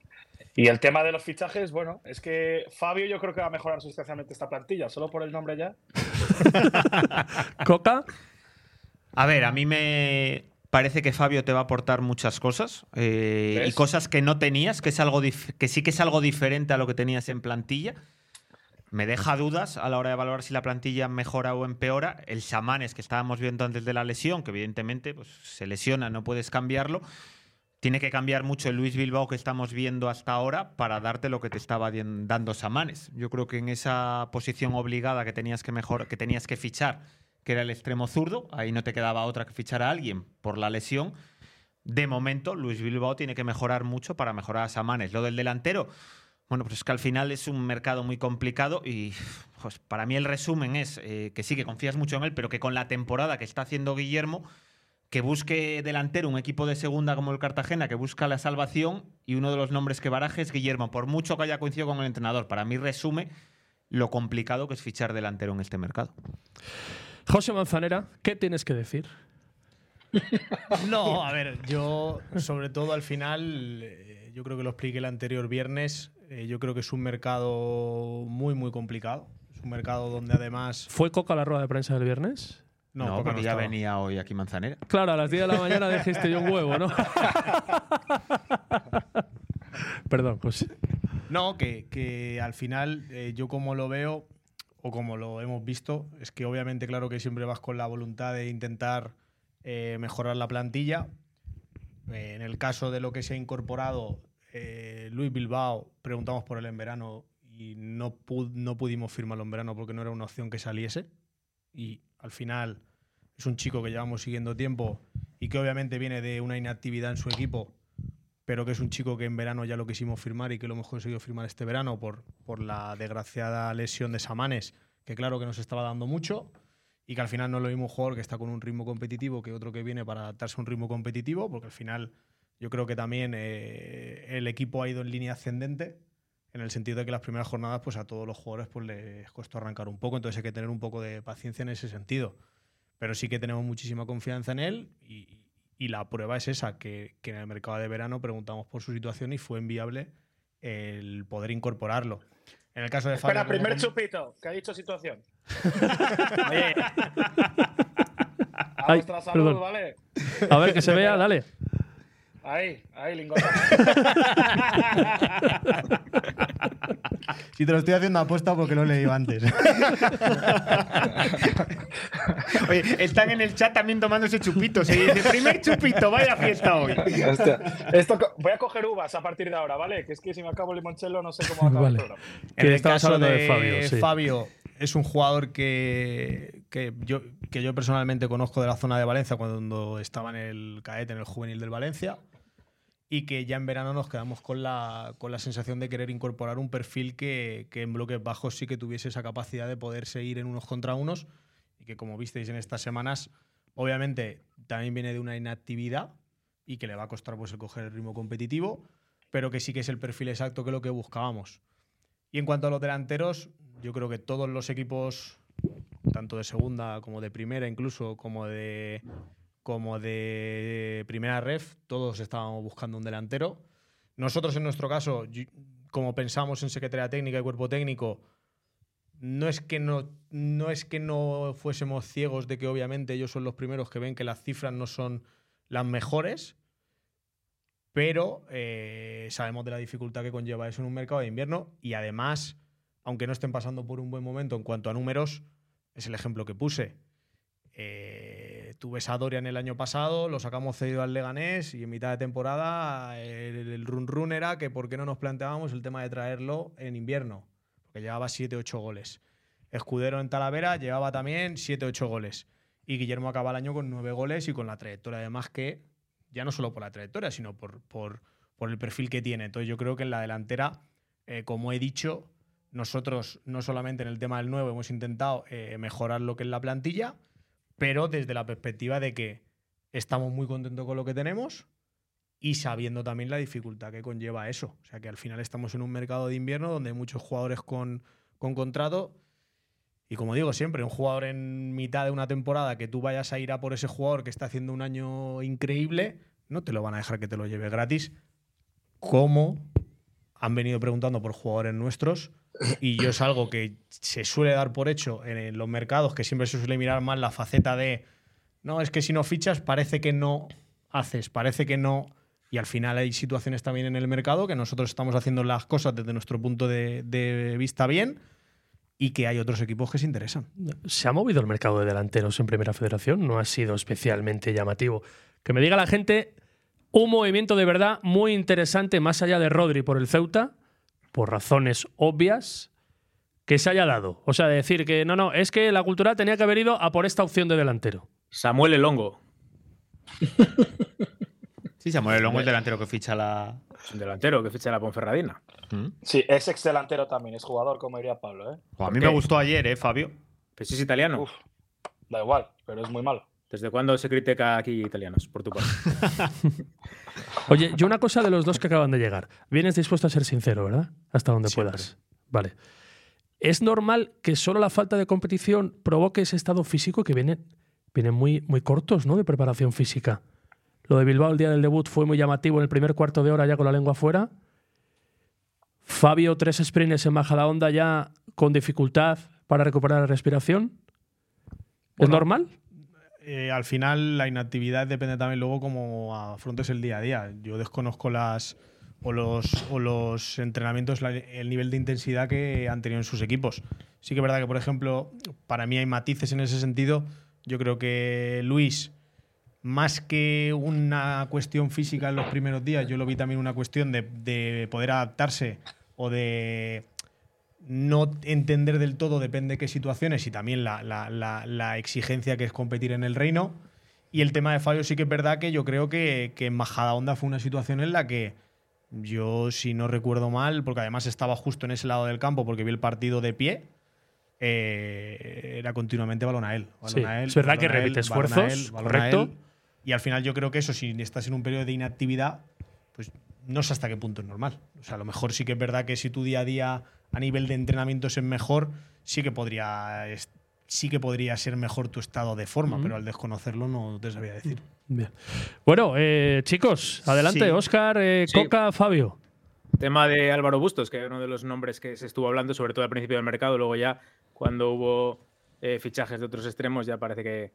Y el tema de los fichajes, bueno, es que Fabio yo creo que va a mejorar sustancialmente esta plantilla, solo por el nombre ya. ¿Coca? A ver, a mí me parece que Fabio te va a aportar muchas cosas eh, y cosas que no tenías, que, es algo que sí que es algo diferente a lo que tenías en plantilla. Me deja dudas a la hora de evaluar si la plantilla mejora o empeora. El Samanes que estábamos viendo antes de la lesión, que evidentemente pues, se lesiona, no puedes cambiarlo. Tiene que cambiar mucho el Luis Bilbao que estamos viendo hasta ahora para darte lo que te estaba dando Samanes. Yo creo que en esa posición obligada que tenías que, mejor, que, tenías que fichar, que era el extremo zurdo, ahí no te quedaba otra que fichar a alguien por la lesión. De momento, Luis Bilbao tiene que mejorar mucho para mejorar a Samanes. Lo del delantero, bueno, pues es que al final es un mercado muy complicado y pues, para mí el resumen es eh, que sí, que confías mucho en él, pero que con la temporada que está haciendo Guillermo, que busque delantero un equipo de segunda como el Cartagena, que busca la salvación y uno de los nombres que baraje es Guillermo, por mucho que haya coincidido con el entrenador. Para mí resume lo complicado que es fichar delantero en este mercado. José Manzanera, ¿qué tienes que decir? No, a ver, yo sobre todo al final, eh, yo creo que lo expliqué el anterior viernes, eh, yo creo que es un mercado muy, muy complicado. Es un mercado donde además... ¿Fue Coca la rueda de prensa del viernes? No, Coca porque ya estaba. venía hoy aquí Manzanera. Claro, a las 10 de la mañana dijiste yo un huevo, ¿no? Perdón, José. No, que, que al final eh, yo como lo veo o como lo hemos visto, es que obviamente claro que siempre vas con la voluntad de intentar eh, mejorar la plantilla. Eh, en el caso de lo que se ha incorporado, eh, Luis Bilbao, preguntamos por él en verano y no, no pudimos firmarlo en verano porque no era una opción que saliese. Y al final es un chico que llevamos siguiendo tiempo y que obviamente viene de una inactividad en su equipo, pero que es un chico que en verano ya lo quisimos firmar y que lo hemos conseguido firmar este verano por, por la desgraciada lesión de Samanes, que claro que nos estaba dando mucho y que al final no es lo mismo un jugador que está con un ritmo competitivo que otro que viene para adaptarse a un ritmo competitivo, porque al final yo creo que también eh, el equipo ha ido en línea ascendente, en el sentido de que las primeras jornadas pues a todos los jugadores pues les costó arrancar un poco, entonces hay que tener un poco de paciencia en ese sentido. Pero sí que tenemos muchísima confianza en él y, la prueba es esa, que, que en el mercado de verano preguntamos por su situación y fue enviable el poder incorporarlo. En el caso de Espera, primer chupito, que ha dicho situación. Oye. A vuestra salud, ¿vale? A ver, que se vea, dale. Ahí, ahí, lingotón. si te lo estoy haciendo apuesta porque lo he leído antes. Oye, están en el chat también tomándose chupitos. Se dice, primer chupito, vaya fiesta hoy. Esto, voy a coger uvas a partir de ahora, ¿vale? Que es que si me acabo el limoncello no sé cómo acabar el programa. En el caso de, Fabio, Fabio es un jugador que, que, yo, que yo personalmente conozco de la zona de Valencia cuando estaba en el caete, en el juvenil del Valencia y que ya en verano nos quedamos con la, con la sensación de querer incorporar un perfil que, que, en bloques bajos sí que tuviese esa capacidad de poder seguir en unos contra unos y que como visteis en estas semanas, obviamente también viene de una inactividad y que le va a costar pues, el coger el ritmo competitivo, pero que sí que es el perfil exacto que lo que buscábamos. Y en cuanto a los delanteros, yo creo que todos los equipos, tanto de segunda como de primera incluso, como de como de primera ref, todos estábamos buscando un delantero. Nosotros, en nuestro caso, como pensamos en Secretaría Técnica y Cuerpo Técnico, no es, que no, no es que no fuésemos ciegos de que obviamente ellos son los primeros que ven que las cifras no son las mejores, pero eh, sabemos de la dificultad que conlleva eso en un mercado de invierno y además, aunque no estén pasando por un buen momento en cuanto a números, es el ejemplo que puse. Eh, tuve ves a Dorian el año pasado, lo sacamos cedido al Leganés y en mitad de temporada el, run run era que por qué no nos planteábamos el tema de traerlo en invierno, porque llevaba 7-8 goles. Escudero en Talavera llevaba también 7-8 goles. Y Guillermo acaba el año con 9 goles y con la trayectoria, además que, ya no solo por la trayectoria, sino por, por, el perfil que tiene. Entonces yo creo que en la delantera, eh, como he dicho, nosotros no solamente en el tema del 9 hemos intentado eh, mejorar lo que es la plantilla, pero desde la perspectiva de que estamos muy contentos con lo que tenemos y sabiendo también la dificultad que conlleva eso. O sea que al final estamos en un mercado de invierno donde hay muchos jugadores con, con contrato. Y como digo siempre, un jugador en mitad de una temporada que tú vayas a ir a por ese jugador que está haciendo un año increíble, no te lo van a dejar que te lo lleve gratis. Como han venido preguntando por jugadores nuestros y yo es algo que se suele dar por hecho en los mercados, que siempre se suele mirar más la faceta de, no, es que si no fichas parece que no haces, parece que no... Y al final hay situaciones también en el mercado que nosotros estamos haciendo las cosas desde nuestro punto de, vista bien y que hay otros equipos que se interesan. ¿Se ha movido el mercado de delanteros en Primera Federación? No ha sido especialmente llamativo. Que me diga la gente un movimiento de verdad muy interesante más allá de Rodri por el Ceuta por razones obvias, que se haya dado. O sea, decir que no, no, es que la cultura tenía que haber ido a por esta opción de delantero. Samuel Elongo. sí, Samuel Elongo, el delantero que ficha la. un delantero que ficha la Ponferradina. Mm. Sí, es ex delantero también, es jugador, como diría Pablo. ¿eh? a mí me gustó ayer, ¿eh, Fabio? Pues es italiano. da igual, pero es muy malo. ¿Desde cuándo se critica aquí italianos, por tu parte? Oye, yo una cosa de los dos que acaban de llegar. Vienes dispuesto a ser sincero, ¿verdad? Hasta donde puedas. Vale. ¿Es normal que solo la falta de competición provoque ese estado físico que viene, vienen muy, muy cortos, ¿no? De preparación física. Lo de Bilbao el día del debut fue muy llamativo en el primer cuarto de hora ya con la lengua fuera. Fabio, tres sprints en baja la onda ya con dificultad para recuperar la respiración. ¿Es normal? Eh, al final la inactividad depende también luego cómo afrontes el día a día. Yo desconozco las o los, o los entrenamientos, el nivel de intensidad que han tenido en sus equipos. Sí que es verdad que, por ejemplo, para mí hay matices en ese sentido. Yo creo que Luis, más que una cuestión física en los primeros días, yo lo vi también una cuestión de, de poder adaptarse o de no entender del todo depende de qué situaciones y también la, la- la- la exigencia que es competir en el reino. Y el tema de fallo sí que es verdad que yo creo que, que en Majadahonda fue una situación en la que yo, si no recuerdo mal, porque además estaba justo en ese lado del campo porque vi el partido de pie, eh, era continuamente balón a él. balón Sí, a él, es verdad que a repite balón a esfuerzos, él, balón a correcto. él. Y al final yo creo que eso, si estás en un periodo de inactividad, pues no sé hasta qué punto es normal. O sea, a lo mejor sí que es verdad que si tu día a día a nivel de entrenamientos es mejor, sí que podría, sí que podría ser mejor tu estado de forma, pero al desconocerlo no te sabía decir. Bien. Bueno, eh, chicos, adelante, Sí. Oscar, eh, Sí. Coca, Fabio. Tema de Álvaro Bustos, que era uno de los nombres que se estuvo hablando, sobre todo al principio del mercado, luego ya cuando hubo eh, fichajes de otros extremos, ya parece que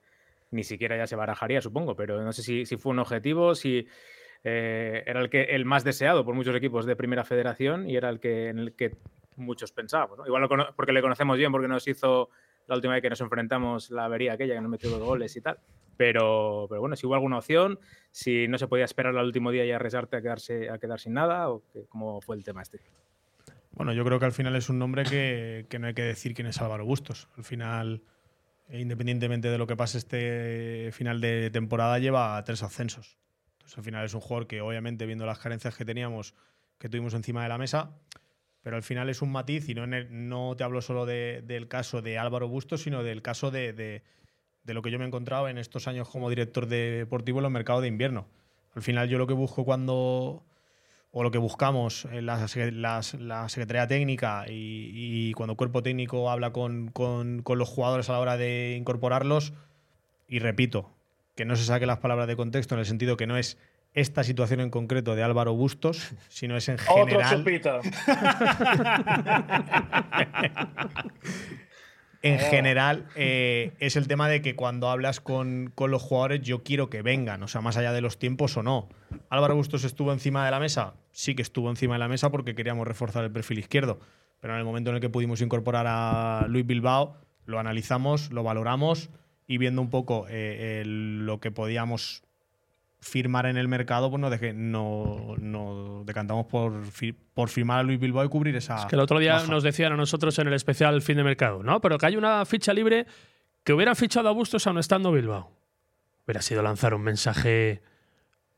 ni siquiera ya se barajaría, supongo, pero no sé si, si fue un objetivo, si eh, era el, que, el más deseado por muchos equipos de Primera Federación y era el que, en el que muchos pensábamos. Igual lo porque le conocemos bien, porque nos hizo la última vez que nos enfrentamos la avería aquella, que nos metió dos goles y tal. Pero, pero bueno, si hubo alguna opción, si no se podía esperar al último día y arriesgarte a quedarse a quedar sin nada, o que- cómo fue el tema este. Bueno, yo creo que al final es un nombre que, que no hay que decir quién es Álvaro Bustos. Al final, independientemente de lo que pase este final de temporada, lleva tres ascensos. Entonces, al final es un jugador que, obviamente, viendo las carencias que teníamos, que tuvimos encima de la mesa, pero al final es un matiz y no, no te hablo solo de- del caso de Álvaro Bustos, sino del caso de, de- de lo que yo me he encontrado en estos años como director deportivo en los mercados de invierno. Al final yo lo que busco cuando o lo que buscamos en la, la Secretaría Técnica y, y cuando el cuerpo técnico habla con, con- con los jugadores a la hora de incorporarlos, y repito, que no se saque las palabras de contexto en el sentido que no es esta situación en concreto de Álvaro Bustos, sino es en Otro general, chupito. en general eh, es el tema de que cuando hablas con, con los jugadores yo quiero que vengan, o sea, más allá de los tiempos o no. Álvaro Bustos estuvo encima de la mesa, sí que estuvo encima de la mesa porque queríamos reforzar el perfil izquierdo, pero en el momento en el que pudimos incorporar a Luis Bilbao, lo analizamos, lo valoramos y viendo un poco eh, el- lo que podíamos firmar en el mercado, pues nos, deje- no, no decantamos por, fi- por firmar a Luis Bilbao y cubrir esa. Es que el otro día baja. nos decían a nosotros en el especial fin de mercado, ¿no? Pero que hay una ficha libre que hubiera fichado a Bustos aún estando Bilbao. Hubiera sido lanzar un mensaje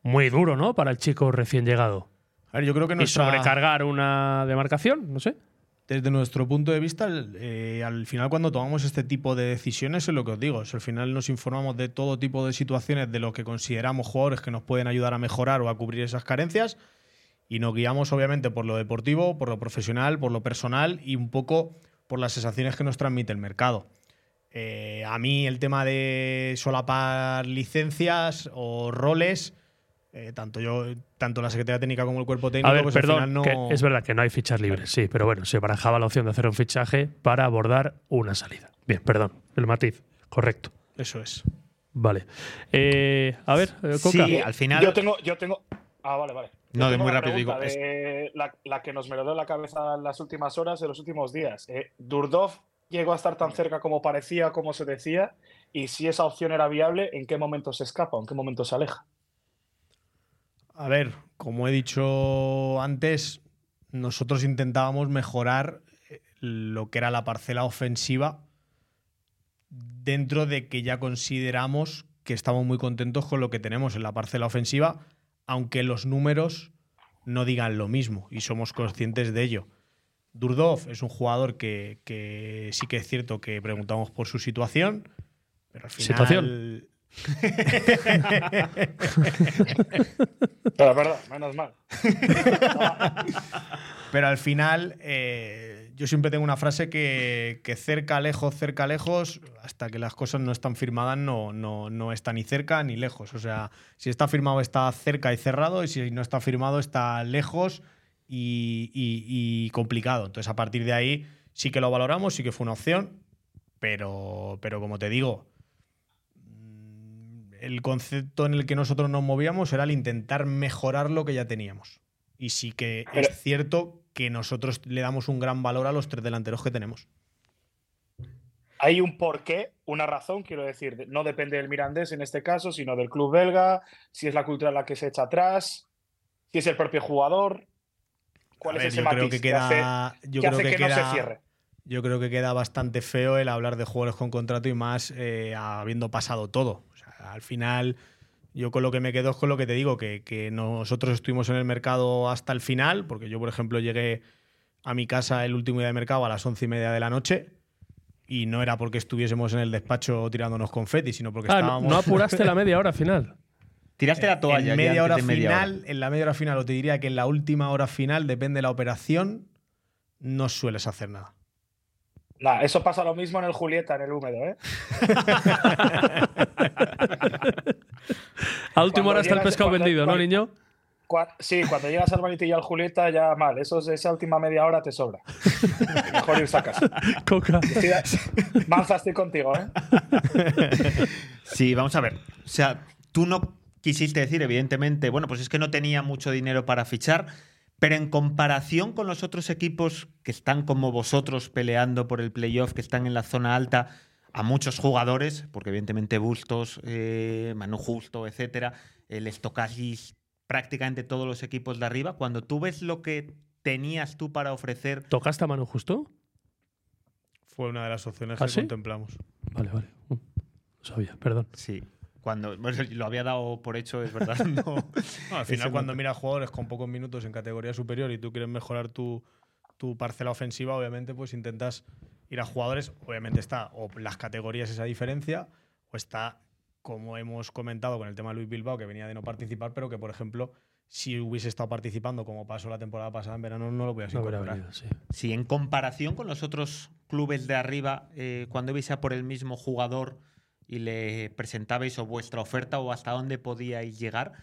muy duro, ¿no? Para el chico recién llegado. A ver, yo creo que Y nuestra- sobrecargar una demarcación, no sé. Desde nuestro punto de vista, eh, al final cuando tomamos este tipo de decisiones es lo que os digo. es al final nos informamos de todo tipo de situaciones de lo que consideramos jugadores que nos pueden ayudar a mejorar o a cubrir esas carencias y nos guiamos obviamente por lo deportivo, por lo profesional, por lo personal y un poco por las sensaciones que nos transmite el mercado. Eh, a mí el tema de solapar licencias o roles, eh, tanto yo, tanto la Secretaría Técnica como el cuerpo técnico, A ver, pues al perdón, final no... que es verdad que no hay fichas libres, sí, pero bueno, se barajaba la opción de hacer un fichaje para abordar una salida. Bien, perdón, el matiz, correcto. Eso es. Vale. Eh, a ver, eh, Coca. Sí, al final. Yo tengo, yo tengo. Ah, vale, vale. Yo No, de muy rápido digo, la, la que nos merodeó la cabeza en las últimas horas, en los últimos días. Eh, Durdov llegó a estar tan cerca como parecía, como se decía, y si esa opción era viable, ¿en qué momento se escapa? ¿En qué momento se aleja? A ver, como he dicho antes, nosotros intentábamos mejorar eh, lo que era la parcela ofensiva dentro de que ya consideramos que estamos muy contentos con lo que tenemos en la parcela ofensiva, aunque los números no digan lo mismo y somos conscientes de ello. Durdov es un jugador que, que sí que es cierto que preguntamos por su situación, pero al final... ¿Situación? Pero es verdad, menos mal. Pero al final, eh, yo siempre tengo una frase que, que cerca, lejos, cerca, lejos, hasta que las cosas no están firmadas, no, no, no está ni cerca ni lejos. O sea, si está firmado, está cerca y cerrado, y si no está firmado, está lejos y, y- complicado. Entonces, a partir de ahí, sí que lo valoramos, sí que fue una opción, pero, pero como te digo, el concepto en el que nosotros nos movíamos era el intentar mejorar lo que ya teníamos. Y sí que Pero- es cierto que nosotros le damos un gran valor a los tres delanteros que tenemos. Hay un porqué, una razón, quiero decir. No depende del Mirandés en este caso, sino del club belga, si es la cultura la que se echa atrás, si es el propio jugador. ¿Cuál es ese yo matiz creo que que hace- queda, yo que creo hace que que no se queda, cierre? yo creo que queda bastante feo el hablar de jugadores con contrato y más eh, habiendo pasado todo. Al final, yo con lo que me quedo es con lo que te digo, que, que nosotros estuvimos en el mercado hasta el final, porque yo, por ejemplo, llegué a mi casa el último día de mercado a las once y media de la noche. Y no era porque estuviésemos en el despacho tirándonos confeti, sino porque Ah, no, estábamos. no apuraste la media hora final. Tiraste la toalla. en hora media hora. final, en la media hora final, o te diría que en la última hora final, depende de la operación, no sueles hacer nada. Nah, eso pasa lo mismo en el Julieta, en el húmedo, ¿eh? A última hora está el pescado cuando- vendido, ¿no, cuando- niño? Cua- Sí, cuando llegas al y al Julieta, ya mal. Eso, es- esa última media hora te sobra. Mejor ir sacas. Coca. Estoy de- Manza, estoy contigo, ¿eh? Sí, vamos a ver. O sea, tú no quisiste decir, evidentemente, bueno, pues es que no tenía mucho dinero para fichar, pero en comparación con los otros equipos que están como vosotros peleando por el playoff, que están en la zona alta, a muchos jugadores, porque evidentemente Bustos, eh, Manu Justo, etcétera, el Stokassis, prácticamente todos los equipos de arriba, cuando tú ves lo que tenías tú para ofrecer, ¿Tocaste a mano justo? Fue una de las opciones ¿Ah, que sí? contemplamos. Vale, vale. Mm, No sabía, perdón. sí, cuando bueno, lo había dado por hecho, es verdad, no. No, al final, cuando miras jugadores con pocos minutos en categoría superior y tú quieres mejorar tu, tu parcela ofensiva, obviamente, pues intentas ir a jugadores. Obviamente está o las categorías esa diferencia, o está, como hemos comentado con el tema de Luis Bilbao, que venía de no participar, pero que, por ejemplo, si hubiese estado participando como pasó la temporada pasada en verano, no lo podías No hubiera incorporar. venido, sí. Sí, en comparación con los otros clubes de arriba, eh, cuando ibais a por el mismo jugador y le presentabais o vuestra oferta o hasta dónde podíais llegar,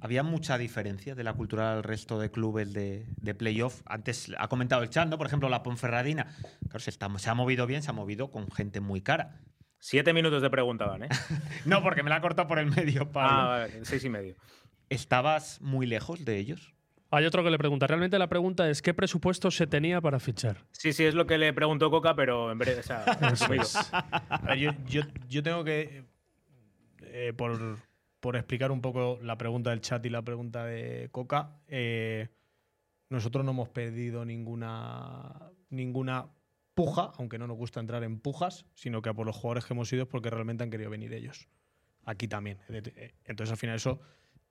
había mucha diferencia de la cultura al resto de clubes de, de playoff. Antes ha comentado el chat, ¿no? Por ejemplo, la Ponferradina. Claro, se, está- se ha movido bien, se ha movido con gente muy cara. Siete minutos de pregunta van, ¿eh? No, porque me la ha cortado por el medio, Pablo. ah, vale, seis y medio. ¿Estabas muy lejos de ellos? Hay otro que le pregunta. Realmente la pregunta es: ¿qué presupuesto se tenía para fichar? Sí, sí, es lo que le preguntó Coca, pero en breve, o sea. A ver, yo, yo, yo tengo que, eh, por, por explicar un poco la pregunta del chat y la pregunta de Coca, eh, nosotros no hemos pedido ninguna, ninguna puja, aunque no nos gusta entrar en pujas, sino que a por los jugadores que hemos ido es porque realmente han querido venir ellos. Aquí también. Entonces, al final, eso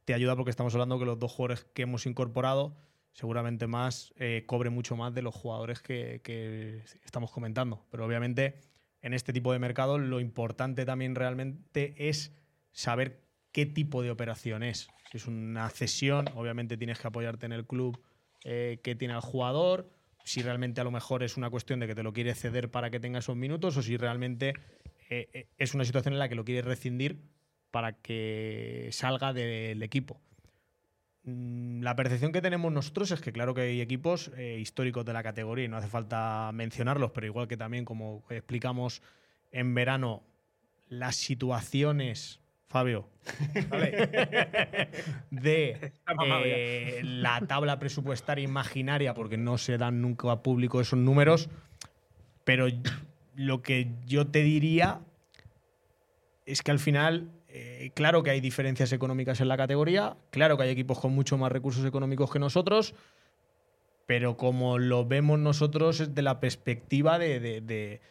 te ayuda porque estamos hablando que los dos jugadores que hemos incorporado seguramente más eh, cobre mucho más de los jugadores que, que estamos comentando. Pero obviamente en este tipo de mercado lo importante también realmente es saber qué tipo de operación es. Si es una cesión, obviamente tienes que apoyarte en el club eh, que tiene al jugador. Si realmente a lo mejor es una cuestión de que te lo quiere ceder para que tenga esos minutos o si realmente eh, eh, es una situación en la que lo quiere rescindir para que salga del equipo. Mm, La percepción que tenemos nosotros es que claro que hay equipos eh, históricos de la categoría y no hace falta mencionarlos, pero igual que también como explicamos en verano, las situaciones, Fabio, ¿vale? de eh, la tabla presupuestaria imaginaria, porque no se dan nunca a público esos números, pero lo que yo te diría es que al final, eh, claro que hay diferencias económicas en la categoría, claro que hay equipos con mucho más recursos económicos que nosotros, pero como lo vemos nosotros es de la perspectiva de,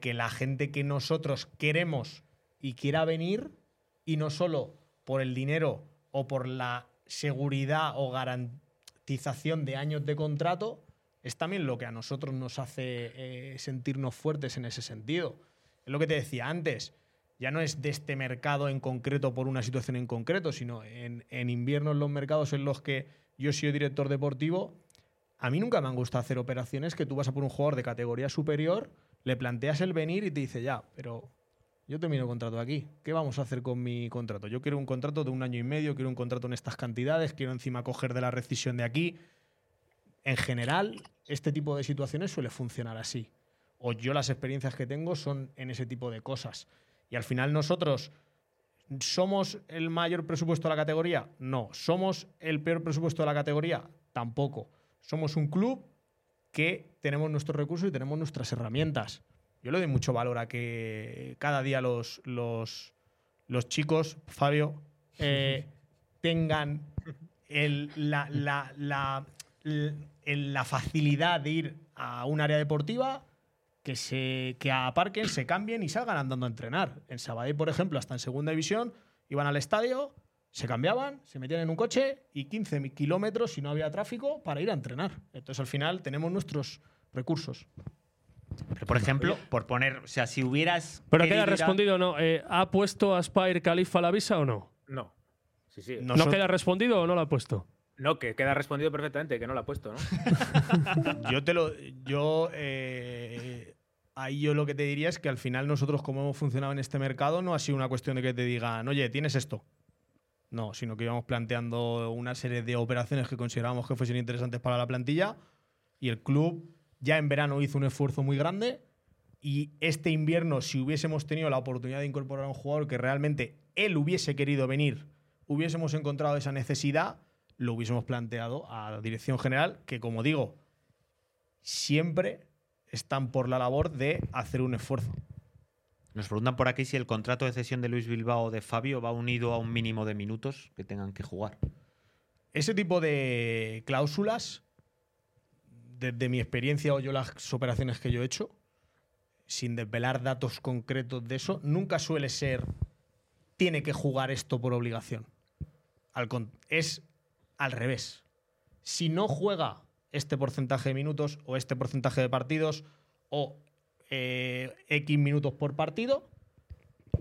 que la gente que nosotros queremos y quiera venir, y no solo por el dinero o por la seguridad o garantización de años de contrato, es también lo que a nosotros nos hace eh, sentirnos fuertes en ese sentido. Es lo que te decía antes, ya no es de este mercado en concreto por una situación en concreto, sino en, invierno en los mercados en los que yo soy director deportivo, a mí nunca me han gustado hacer operaciones que tú vas a por un jugador de categoría superior, le planteas el venir y te dice, ya, pero yo termino contrato aquí. ¿Qué vamos a hacer con mi contrato? Yo quiero un contrato de un año y medio, quiero un contrato en estas cantidades, quiero encima coger de la rescisión de aquí. En general, este tipo de situaciones suele funcionar así. O yo las experiencias que tengo son en ese tipo de cosas. Y al final nosotros ¿Somos el mayor presupuesto de la categoría? No. ¿Somos el peor presupuesto de la categoría? Tampoco. Somos un club que tenemos nuestros recursos y tenemos nuestras herramientas. Yo le doy mucho valor a que cada día los, los, los chicos, Fabio, eh, tengan el- la, la- la- el- la facilidad de ir a un área deportiva, que se que aparquen, se cambien y salgan andando a entrenar. En Sabadell, por ejemplo, hasta en segunda división, iban al estadio, se cambiaban, se metían en un coche y 15 mi- kilómetros si no había tráfico para ir a entrenar. Entonces al final tenemos nuestros recursos. Pero, por ejemplo, por poner, o sea, si hubieras. Pero que querido haya ir a- respondido o no. eh, ¿Ha puesto a Spire Califa la visa o no? No. Sí, sí. No. ¿No Nosot- queda respondido o no la ha puesto? No, que queda respondido perfectamente, que no lo ha puesto, ¿no? Yo te lo. Yo. eh, ahí yo lo que te diría es que al final nosotros, como hemos funcionado en este mercado, no ha sido una cuestión de que te digan, oye, tienes esto. No, sino que íbamos planteando una serie de operaciones que considerábamos que fuesen interesantes para la plantilla. Y el club ya en verano hizo un esfuerzo muy grande. Y este invierno, si hubiésemos tenido la oportunidad de incorporar a un jugador que realmente él hubiese querido venir, hubiésemos encontrado esa necesidad, lo hubiésemos planteado a la dirección general, que como digo, siempre están por la labor de hacer un esfuerzo. Nos preguntan por aquí si el contrato de cesión de Luis Bilbao o de Fabio va unido a un mínimo de minutos que tengan que jugar. Ese tipo de cláusulas, desde mi experiencia o yo las operaciones que yo he hecho, sin desvelar datos concretos de eso, nunca suele ser tiene que jugar esto por obligación. Es al revés. Si no juega este porcentaje de minutos o este porcentaje de partidos o eh, X minutos por partido,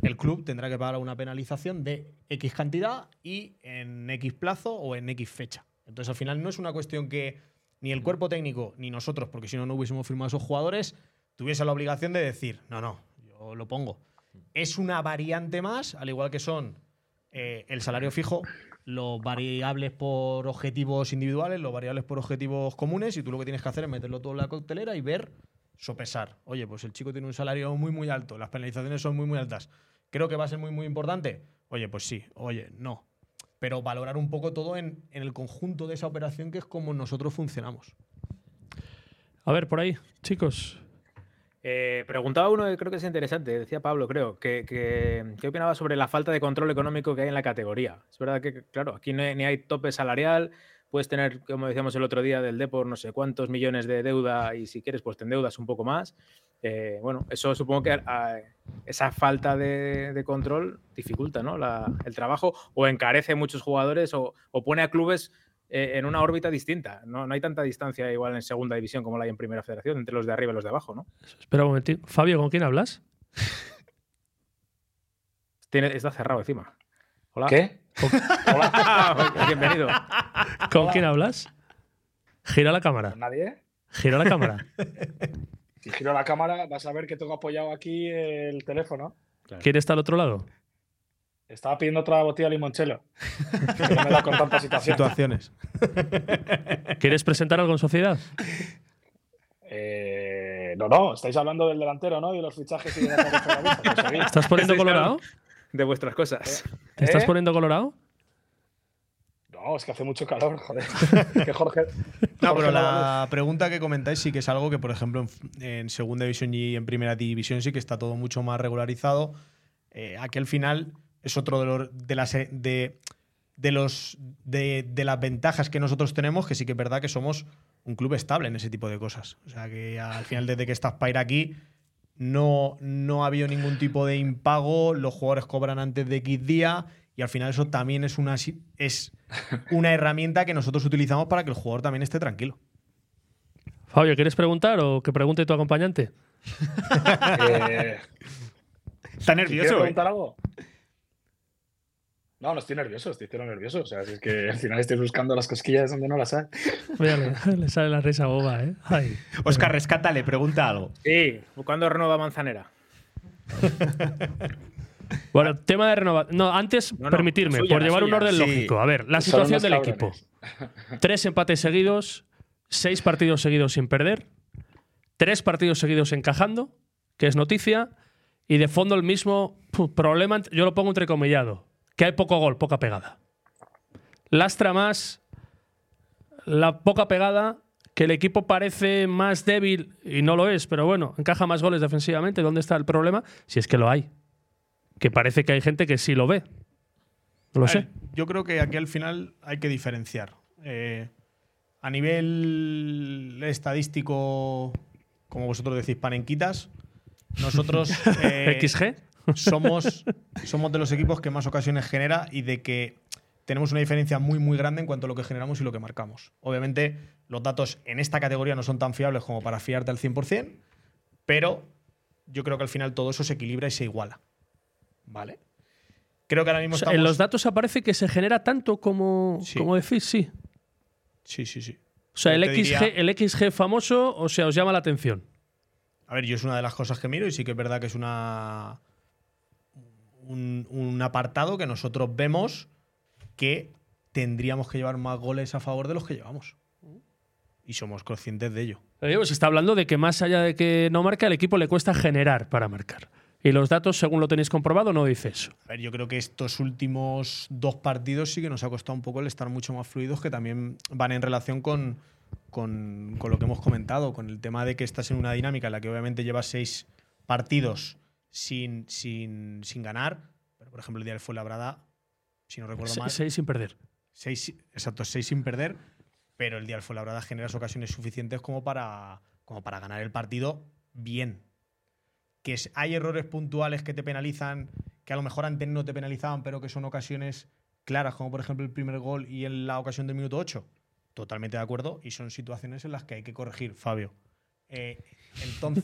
el club tendrá que pagar una penalización de X cantidad y en X plazo o en X fecha. Entonces, al final no es una cuestión que ni el cuerpo técnico ni nosotros, porque si no, no hubiésemos firmado a esos jugadores, tuviese la obligación de decir, no, no, yo lo pongo. Es una variante más, al igual que son eh, el salario fijo, los variables por objetivos individuales, los variables por objetivos comunes, y tú lo que tienes que hacer es meterlo todo en la coctelera y ver, sopesar. Oye, pues el chico tiene un salario muy, muy alto, las penalizaciones son muy, muy altas. Creo que va a ser muy, muy importante. Oye, pues sí, oye, no. Pero valorar un poco todo en, en el conjunto de esa operación que es como nosotros funcionamos. A ver, por ahí, chicos. Eh, preguntaba uno creo que es interesante, decía Pablo, creo, que, que- ¿qué opinaba sobre la falta de control económico que hay en la categoría? Es verdad que, claro, aquí no hay- ni hay tope salarial, puedes tener, como decíamos el otro día del Depor, no sé cuántos millones de deuda y si quieres, pues te endeudas un poco más. Eh, bueno, eso supongo que ah, esa falta de, control dificulta ¿no? el trabajo o encarece a muchos jugadores o pone a clubes eh, en una órbita distinta. No, no hay tanta distancia igual en segunda división como la hay en primera federación, entre los de arriba y los de abajo, ¿no? Espera un momentito. Fabio, ¿con quién hablas? Tiene, está cerrado encima. Hola. ¿Qué? Hola. Bienvenido. ¿Con quién hablas? Gira la cámara. ¿Con nadie? Gira la cámara. Si giro la cámara, vas a ver que tengo apoyado aquí el teléfono. ¿Quién está al otro lado? Estaba pidiendo otra botella de limonchelo. Que no me da con tanta situación. Situaciones. ¿Quieres presentar algo en sociedad? Eh, no, no, estáis hablando del delantero, ¿no? Y de los fichajes y de la vista, pues. ¿Estás poniendo colorado? De vuestras cosas. ¿Te estás ¿Eh? poniendo colorado? No, es que hace mucho calor, joder. que Jorge. No, Jorge pero no la pregunta que comentáis sí que es algo que, por ejemplo, en segunda división y en primera división sí que está todo mucho más regularizado. Eh, aquí al final es otro de los de las de, de los de, de las ventajas que nosotros tenemos, que sí que es verdad que somos un club estable en ese tipo de cosas. O sea que al final, desde que estás Paira aquí, no, no ha habido ningún tipo de impago, los jugadores cobran antes de X día. Y al final eso también es una, es una herramienta que nosotros utilizamos para que el jugador también esté tranquilo. Fabio, ¿quieres preguntar o que pregunte tu acompañante? Eh, Está ¿si ¿Quieres nervioso, ¿eh? preguntar algo? No, no estoy nervioso, estoy cero nervioso. O sea, si es que al final estoy buscando las cosquillas donde no las hay. Mira, le, le sale la risa boba, ¿eh? Ay. Oscar, rescátale, pregunta algo. Sí, ¿cuándo renueva Manzanera? Bueno, tema de renovación. No, antes, No, no, permitirme, suya, por llevar un orden Sí. lógico. A ver, la Son situación del equipo. Tres empates seguidos, seis partidos seguidos sin perder, tres partidos seguidos encajando, que es noticia, y de fondo el mismo problema, yo lo pongo entrecomillado, que hay poco gol, poca pegada. Lastra más la poca pegada, que el equipo parece más débil, y no lo es, pero bueno, encaja más goles defensivamente. ¿Dónde está el problema? Si es que lo hay. Que parece que hay gente que sí lo ve. No lo A sé. ver, yo creo que aquí al final hay que diferenciar. Eh, a nivel estadístico como vosotros decís, panenquitas. Nosotros eh, XG. Somos, somos de los equipos que más ocasiones genera y de que tenemos una diferencia muy, muy grande en cuanto a lo que generamos y lo que marcamos. Obviamente, los datos en esta categoría no son tan fiables como para fiarte al 100%, pero yo creo que al final todo eso se equilibra y se iguala. ¿Vale? Creo que ahora mismo O sea, estamos... en los datos aparece que se genera tanto como, Sí. como decís, sí. Sí, sí, sí. O sea, el Yo XG, diría- el XG famoso, o sea, os llama la atención. A ver, yo es una de las cosas que miro y sí que es verdad que es una un, un apartado que nosotros vemos que tendríamos que llevar más goles a favor de los que llevamos. Y somos conscientes de ello. Digo, se está hablando de que más allá de que no marca, al equipo le cuesta generar para marcar. Y los datos, según lo tenéis comprobado, no dice eso. A ver, yo creo que estos últimos dos partidos sí que nos ha costado un poco el estar mucho más fluidos, que también van en relación con, con, con lo que hemos comentado, con el tema de que estás en una dinámica en la que obviamente llevas seis partidos sin, sin, sin ganar. Pero, por ejemplo, el día del Fuenlabrada, si no recuerdo Se- mal, Seis sin perder. seis, exacto, seis sin perder, pero el día del Fuenlabrada generas ocasiones suficientes como para, como para ganar el partido bien. Que es- hay errores puntuales que te penalizan, que a lo mejor antes no te penalizaban, pero que son ocasiones claras, como por ejemplo el primer gol y en la ocasión del minuto 8. Totalmente de acuerdo, y son situaciones en las que hay que corregir, Fabio. Eh, entonces.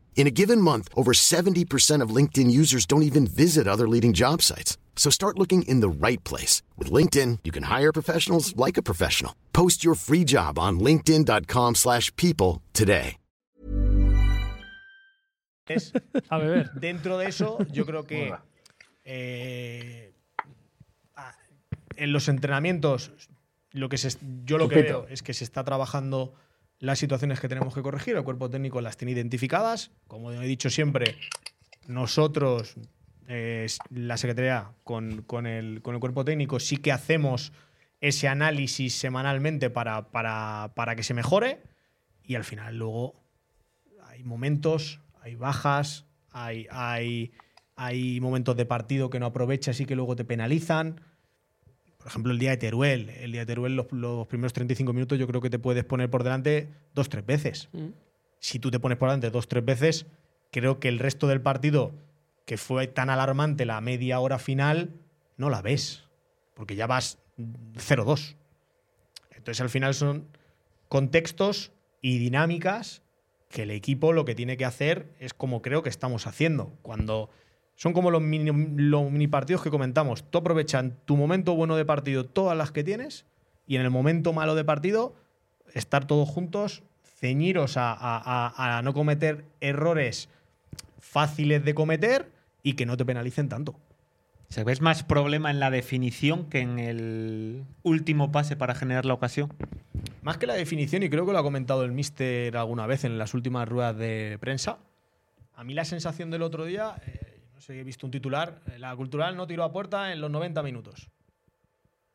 In a given month, over 70% of LinkedIn users don't even visit other leading job sites. So start looking in the right place. With LinkedIn, you can hire professionals like a professional. Post your free job on linkedin.com/people slash people today. es- A beber. Dentro de eso, yo creo que eh, ah, en los entrenamientos, lo que se, yo lo que veo es que se está trabajando las situaciones que tenemos que corregir. El cuerpo técnico las tiene identificadas. Como he dicho siempre, nosotros, eh, la Secretaría, con, con el, con el cuerpo técnico, sí que hacemos ese análisis semanalmente para, para, para que se mejore. Y al final, luego, hay momentos, hay bajas, hay, hay, hay momentos de partido que no aprovechas y que luego te penalizan. Por ejemplo, el día de Teruel. El día de Teruel, los, los primeros 35 minutos, yo creo que te puedes poner por delante dos, tres veces. Si tú te pones por delante dos, tres veces, creo que el resto del partido, que fue tan alarmante la media hora final, no la ves. Porque ya vas 0-2. Entonces, al final son contextos y dinámicas que el equipo lo que tiene que hacer es como creo que estamos haciendo. Cuando son como los mini, los mini partidos que comentamos. Tú aprovechas en tu momento bueno de partido todas las que tienes y en el momento malo de partido estar todos juntos, ceñiros a, a- a- a no cometer errores fáciles de cometer y que no te penalicen tanto. ¿Se ves más problema en la definición que en el último pase para generar la ocasión? Más que la definición, y creo que lo ha comentado el Mister alguna vez en las últimas ruedas de prensa, a mí la sensación del otro día, sé, he visto un titular, eh, la cultural no tiró a puerta en los 90 minutos.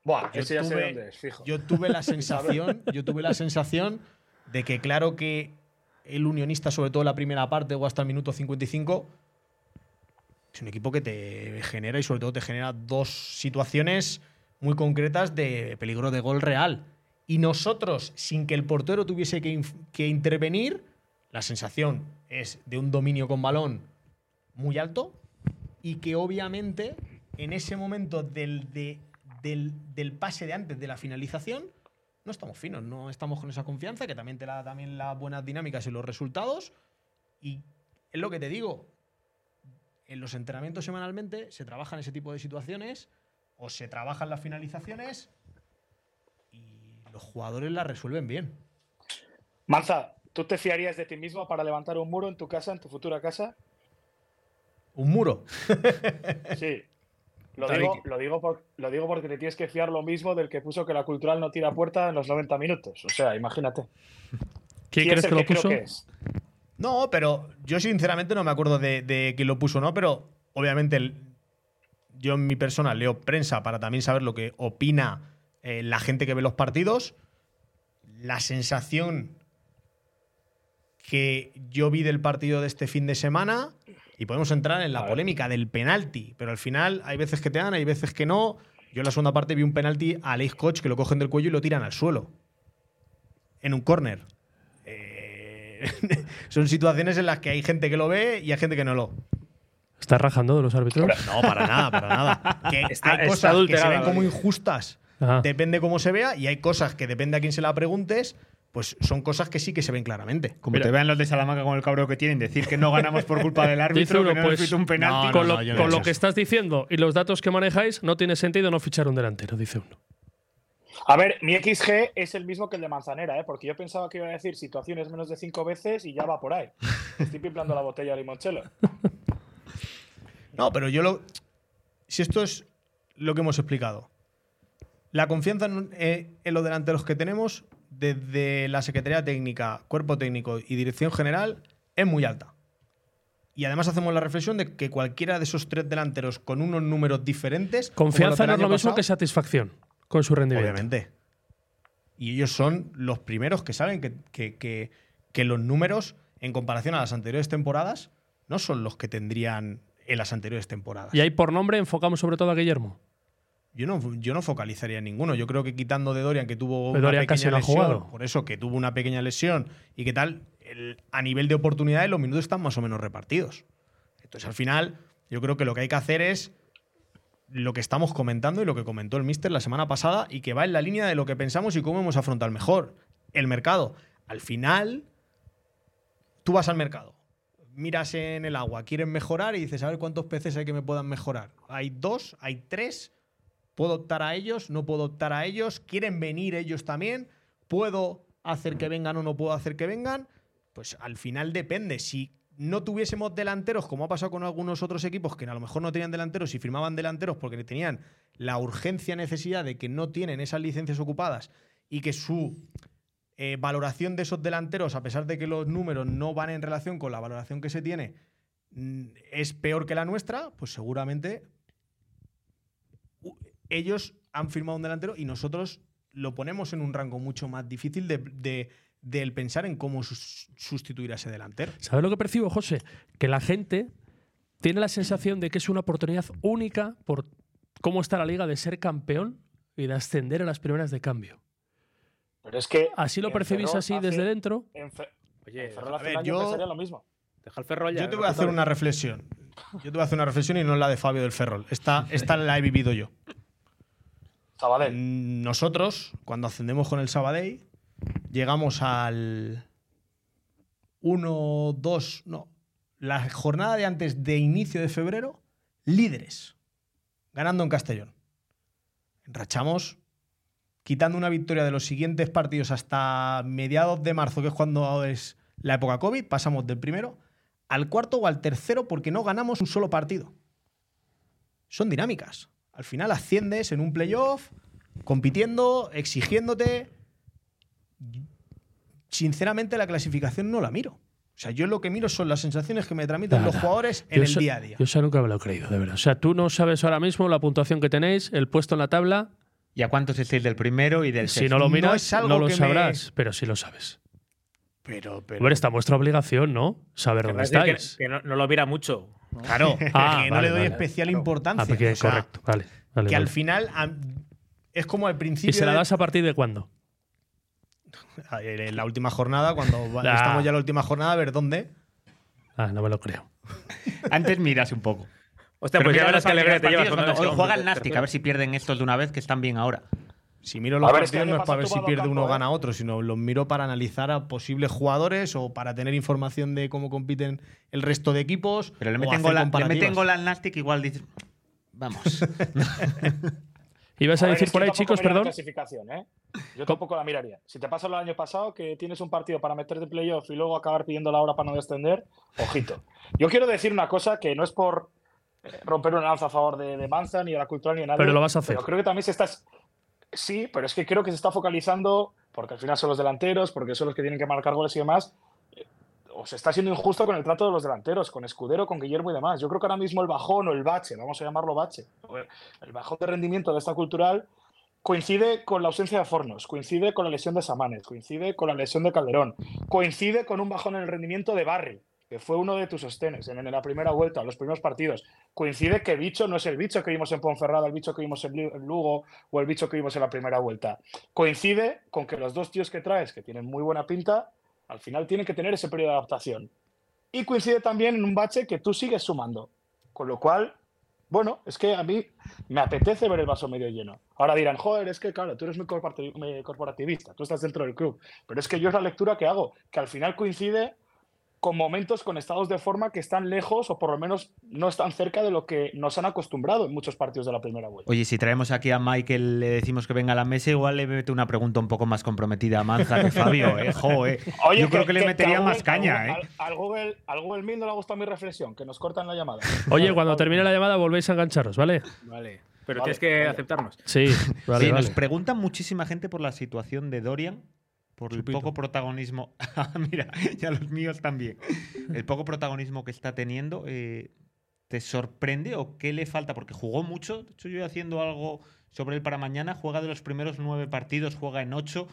Buah, Yo ese ya sé tuve- dónde es, fijo. Yo tuve la sensación, yo tuve la sensación de que claro que el unionista, sobre todo en la primera parte o hasta el minuto 55, es un equipo que te genera y sobre todo te genera dos situaciones muy concretas de peligro de gol real. Y nosotros, sin que el portero tuviese que, que intervenir, la sensación es de un dominio con balón muy alto y que obviamente en ese momento del, de- del, del pase de antes de la finalización no estamos finos, no estamos con esa confianza que también te da también las buenas dinámicas y los resultados. Y es lo que te digo, en los entrenamientos semanalmente se trabajan ese tipo de situaciones o se trabajan las finalizaciones Los jugadores la resuelven bien. Manza, ¿tú te fiarías de ti mismo para levantar un muro en tu casa, en tu futura casa? Un muro. Sí. Lo digo, lo, digo por- lo digo porque te tienes que fiar lo mismo del que puso que la cultural no tira puerta en los 90 minutos. O sea, imagínate. ¿Quién es crees que lo puso? que es? No, pero yo sinceramente no me acuerdo de, de quién lo puso no, pero obviamente el- yo en mi persona leo prensa para también saber lo que opina eh, la gente que ve los partidos. La sensación que yo vi del partido de este fin de semana, y podemos entrar en la polémica del penalti, pero al final hay veces que te dan, hay veces que no. Yo en la segunda parte vi un penalti a Alex Koch que lo cogen del cuello y lo tiran al suelo. En un córner. Eh, son situaciones en las que hay gente que lo ve y hay gente que no lo. ¿Estás rajando de los árbitros? No, para nada, para nada. Que Está- hay cosas que se ven como injustas, Ajá. depende cómo se vea, y hay cosas que depende a quién se la preguntes, pues son cosas que sí que se ven claramente. Como te vean los de Salamanca con el cabreo que tienen, decir que no ganamos por culpa del árbitro, uno, que no pues, un penalti. no, con lo, con que estás diciendo y los datos que manejáis, no tiene sentido no fichar un delantero, dice uno. A ver, mi XG es el mismo que el de Manzanera, ¿eh? porque yo pensaba que iba a decir situaciones menos de cinco veces y ya va por ahí. Estoy pimplando la botella de limonchelo. No, pero yo lo. Si esto es lo que hemos explicado. La confianza en, eh, en los delanteros que tenemos, desde la Secretaría Técnica, Cuerpo Técnico y Dirección General, es muy alta. Y además hacemos la reflexión de que cualquiera de esos tres delanteros con unos números diferentes. Confianza no es lo mismo pasado, que satisfacción con su rendimiento. Obviamente. Y ellos son los primeros que saben que, que- que- que los números, en comparación a las anteriores temporadas, no son los que tendrían en las anteriores temporadas. Y ahí por nombre enfocamos sobre todo a Guillermo. Yo no, yo no focalizaría en ninguno. Yo creo que quitando de Dorian, que tuvo Pero una Dorian pequeña casi no ha jugado. por eso que tuvo una pequeña lesión y que tal, el- a nivel de oportunidades los minutos están más o menos repartidos. Entonces, al final, yo creo que lo que hay que hacer es lo que estamos comentando y lo que comentó el Mister la semana pasada y que va en la línea de lo que pensamos y cómo hemos afrontado mejor el mercado. Al final, tú vas al mercado, miras en el agua, quieres mejorar y dices, a ver cuántos peces hay que me puedan mejorar. Hay dos, hay tres, puedo optar a ellos, no puedo optar a ellos, quieren venir ellos también, puedo hacer que vengan o no puedo hacer que vengan. Pues al final depende. Si no tuviésemos delanteros, como ha pasado con algunos otros equipos que a lo mejor no tenían delanteros y firmaban delanteros porque tenían la urgencia necesidad de que no tienen esas licencias ocupadas y que su eh, valoración de esos delanteros, a pesar de que los números no van en relación con la valoración que se tiene, mm, es peor que la nuestra, pues seguramente ellos han firmado un delantero y nosotros lo ponemos en un rango mucho más difícil de, de- del pensar en cómo sus- sustituir a ese delantero. ¿Sabes lo que percibo, José? Que la gente tiene la sensación de que es una oportunidad única por cómo está la liga de ser campeón y de ascender a las primeras de cambio. Pero es que. ¿Así lo percibís así hace- desde dentro? En, Fe- Oye, en Ferrol hace a ver, yo- pensaría lo mismo. deja el Ferrol ya. Yo te voy a hacer sabes. una reflexión. Yo te voy a hacer una reflexión y no la de Fabio del Ferrol. Esta, esta la he vivido yo. Sabadell. Nosotros, cuando ascendemos con el Sabadell, llegamos al 1, 2, no. La jornada de antes de inicio de febrero, líderes, ganando en Castellón. Enrachamos, quitando una victoria de los siguientes partidos hasta mediados de marzo, que es cuando es la época COVID, pasamos del primero al cuarto o al tercero porque no ganamos un solo partido. Son dinámicas. Al final asciendes en un playoff, compitiendo, exigiéndote. Sinceramente, la clasificación no la miro. O sea, yo lo que miro son las sensaciones que me transmiten los jugadores en Yo el día a día. Yo eso nunca me lo he creído, de verdad. O sea, tú no sabes ahora mismo la puntuación que tenéis, el puesto en la tabla. ¿Y a cuántos estáis del primero y del Si sexto? no lo No miras, es algo no lo que me- sabrás, pero sí lo sabes. Pero, pero. Hombre, está vuestra obligación, ¿no? Saber dónde que- estáis. Que, no, no lo mira mucho. ¿No? Claro, Ah, que no vale, le doy vale. especial Claro. importancia. Ah, porque- O sea, correcto, vale. vale, Que vale. al final es como al principio. ¿Y se la de- das a partir de cuándo? en la última jornada, cuando va- estamos ya en la última jornada, a ver dónde. Ah, no me lo creo. Antes miras un poco. Hostia, Pero pues ya verás alegría te llevas. Hoy juega que el Nastic, a ver si pierden estos de una vez, que están bien ahora. Si miro los ver, partidos no es para ver si pierde Campo, uno o ¿eh? gana otro, sino los miro para analizar a posibles jugadores o para tener información de cómo compiten el resto de equipos. Pero le meten gol, a- le comparativas. meten gol al Nastic, igual dices. Vamos. Ibas a decir por ahí, chicos, perdón. clasificación, ¿eh? Yo tampoco la miraría. Si te pasa lo del año pasado, que tienes un partido para meterte en playoff y luego acabar pidiendo la hora para no descender, ojito. Yo quiero decir una cosa que no es por romper una lanza a favor de, de Manza ni de la cultura ni de nadie. Pero lo vas a hacer. Pero creo que también se está. Sí, pero es que creo que se está focalizando, porque al final son los delanteros, porque son los que tienen que marcar goles y demás. eh, O se está siendo injusto con el trato de los delanteros, con Escudero, con Guillermo y demás. Yo creo que ahora mismo el bajón o el bache, vamos a llamarlo bache, el bajón de rendimiento de esta cultural coincide con la ausencia de Fornos, coincide con la lesión de Samanes, coincide con la lesión de Calderón, coincide con un bajón en el rendimiento de Barry, que fue uno de tus sostenes en, en la primera vuelta, los primeros partidos. Coincide que Bicho no es el bicho que vimos en Ponferrada, el bicho que vimos en Lu- en Lugo o el bicho que vimos en la primera vuelta. Coincide con que los dos tíos que traes, que tienen muy buena pinta, al final tienen que tener ese periodo de adaptación. Y coincide también en un bache que tú sigues sumando. Con lo cual, bueno, es que a mí me apetece ver el vaso medio lleno. Ahora dirán, joder, es que claro, tú eres muy corporativista, tú estás dentro del club. Pero es que yo es la lectura que hago, que al final coincide con momentos, con estados de forma que están lejos o por lo menos no están cerca de lo que nos han acostumbrado en muchos partidos de la primera vuelta. Oye, si traemos aquí a Michael, le decimos que venga a la mesa, igual le mete una pregunta un poco más comprometida a Manza que Fabio, ¿eh? Jo, ¿eh? Oye, Yo creo que, le metería más caña, al, ¿eh? Al, al Google, al Google Meet no le ha gustado mi reflexión, que nos cortan la llamada. Oye, cuando termine la llamada volvéis a engancharos, ¿vale? Vale. Pero Vale, tienes que vale. aceptarnos. Sí, vale, sí, vale. nos pregunta muchísima gente por la situación de Dorian, por el poco protagonismo. Ah, Mira, ya los míos también. El poco protagonismo que está teniendo. eh, ¿Te sorprende o qué le falta? Porque jugó mucho. De hecho, yo haciendo algo sobre él para mañana. Juega de los primeros nueve partidos, juega en ocho.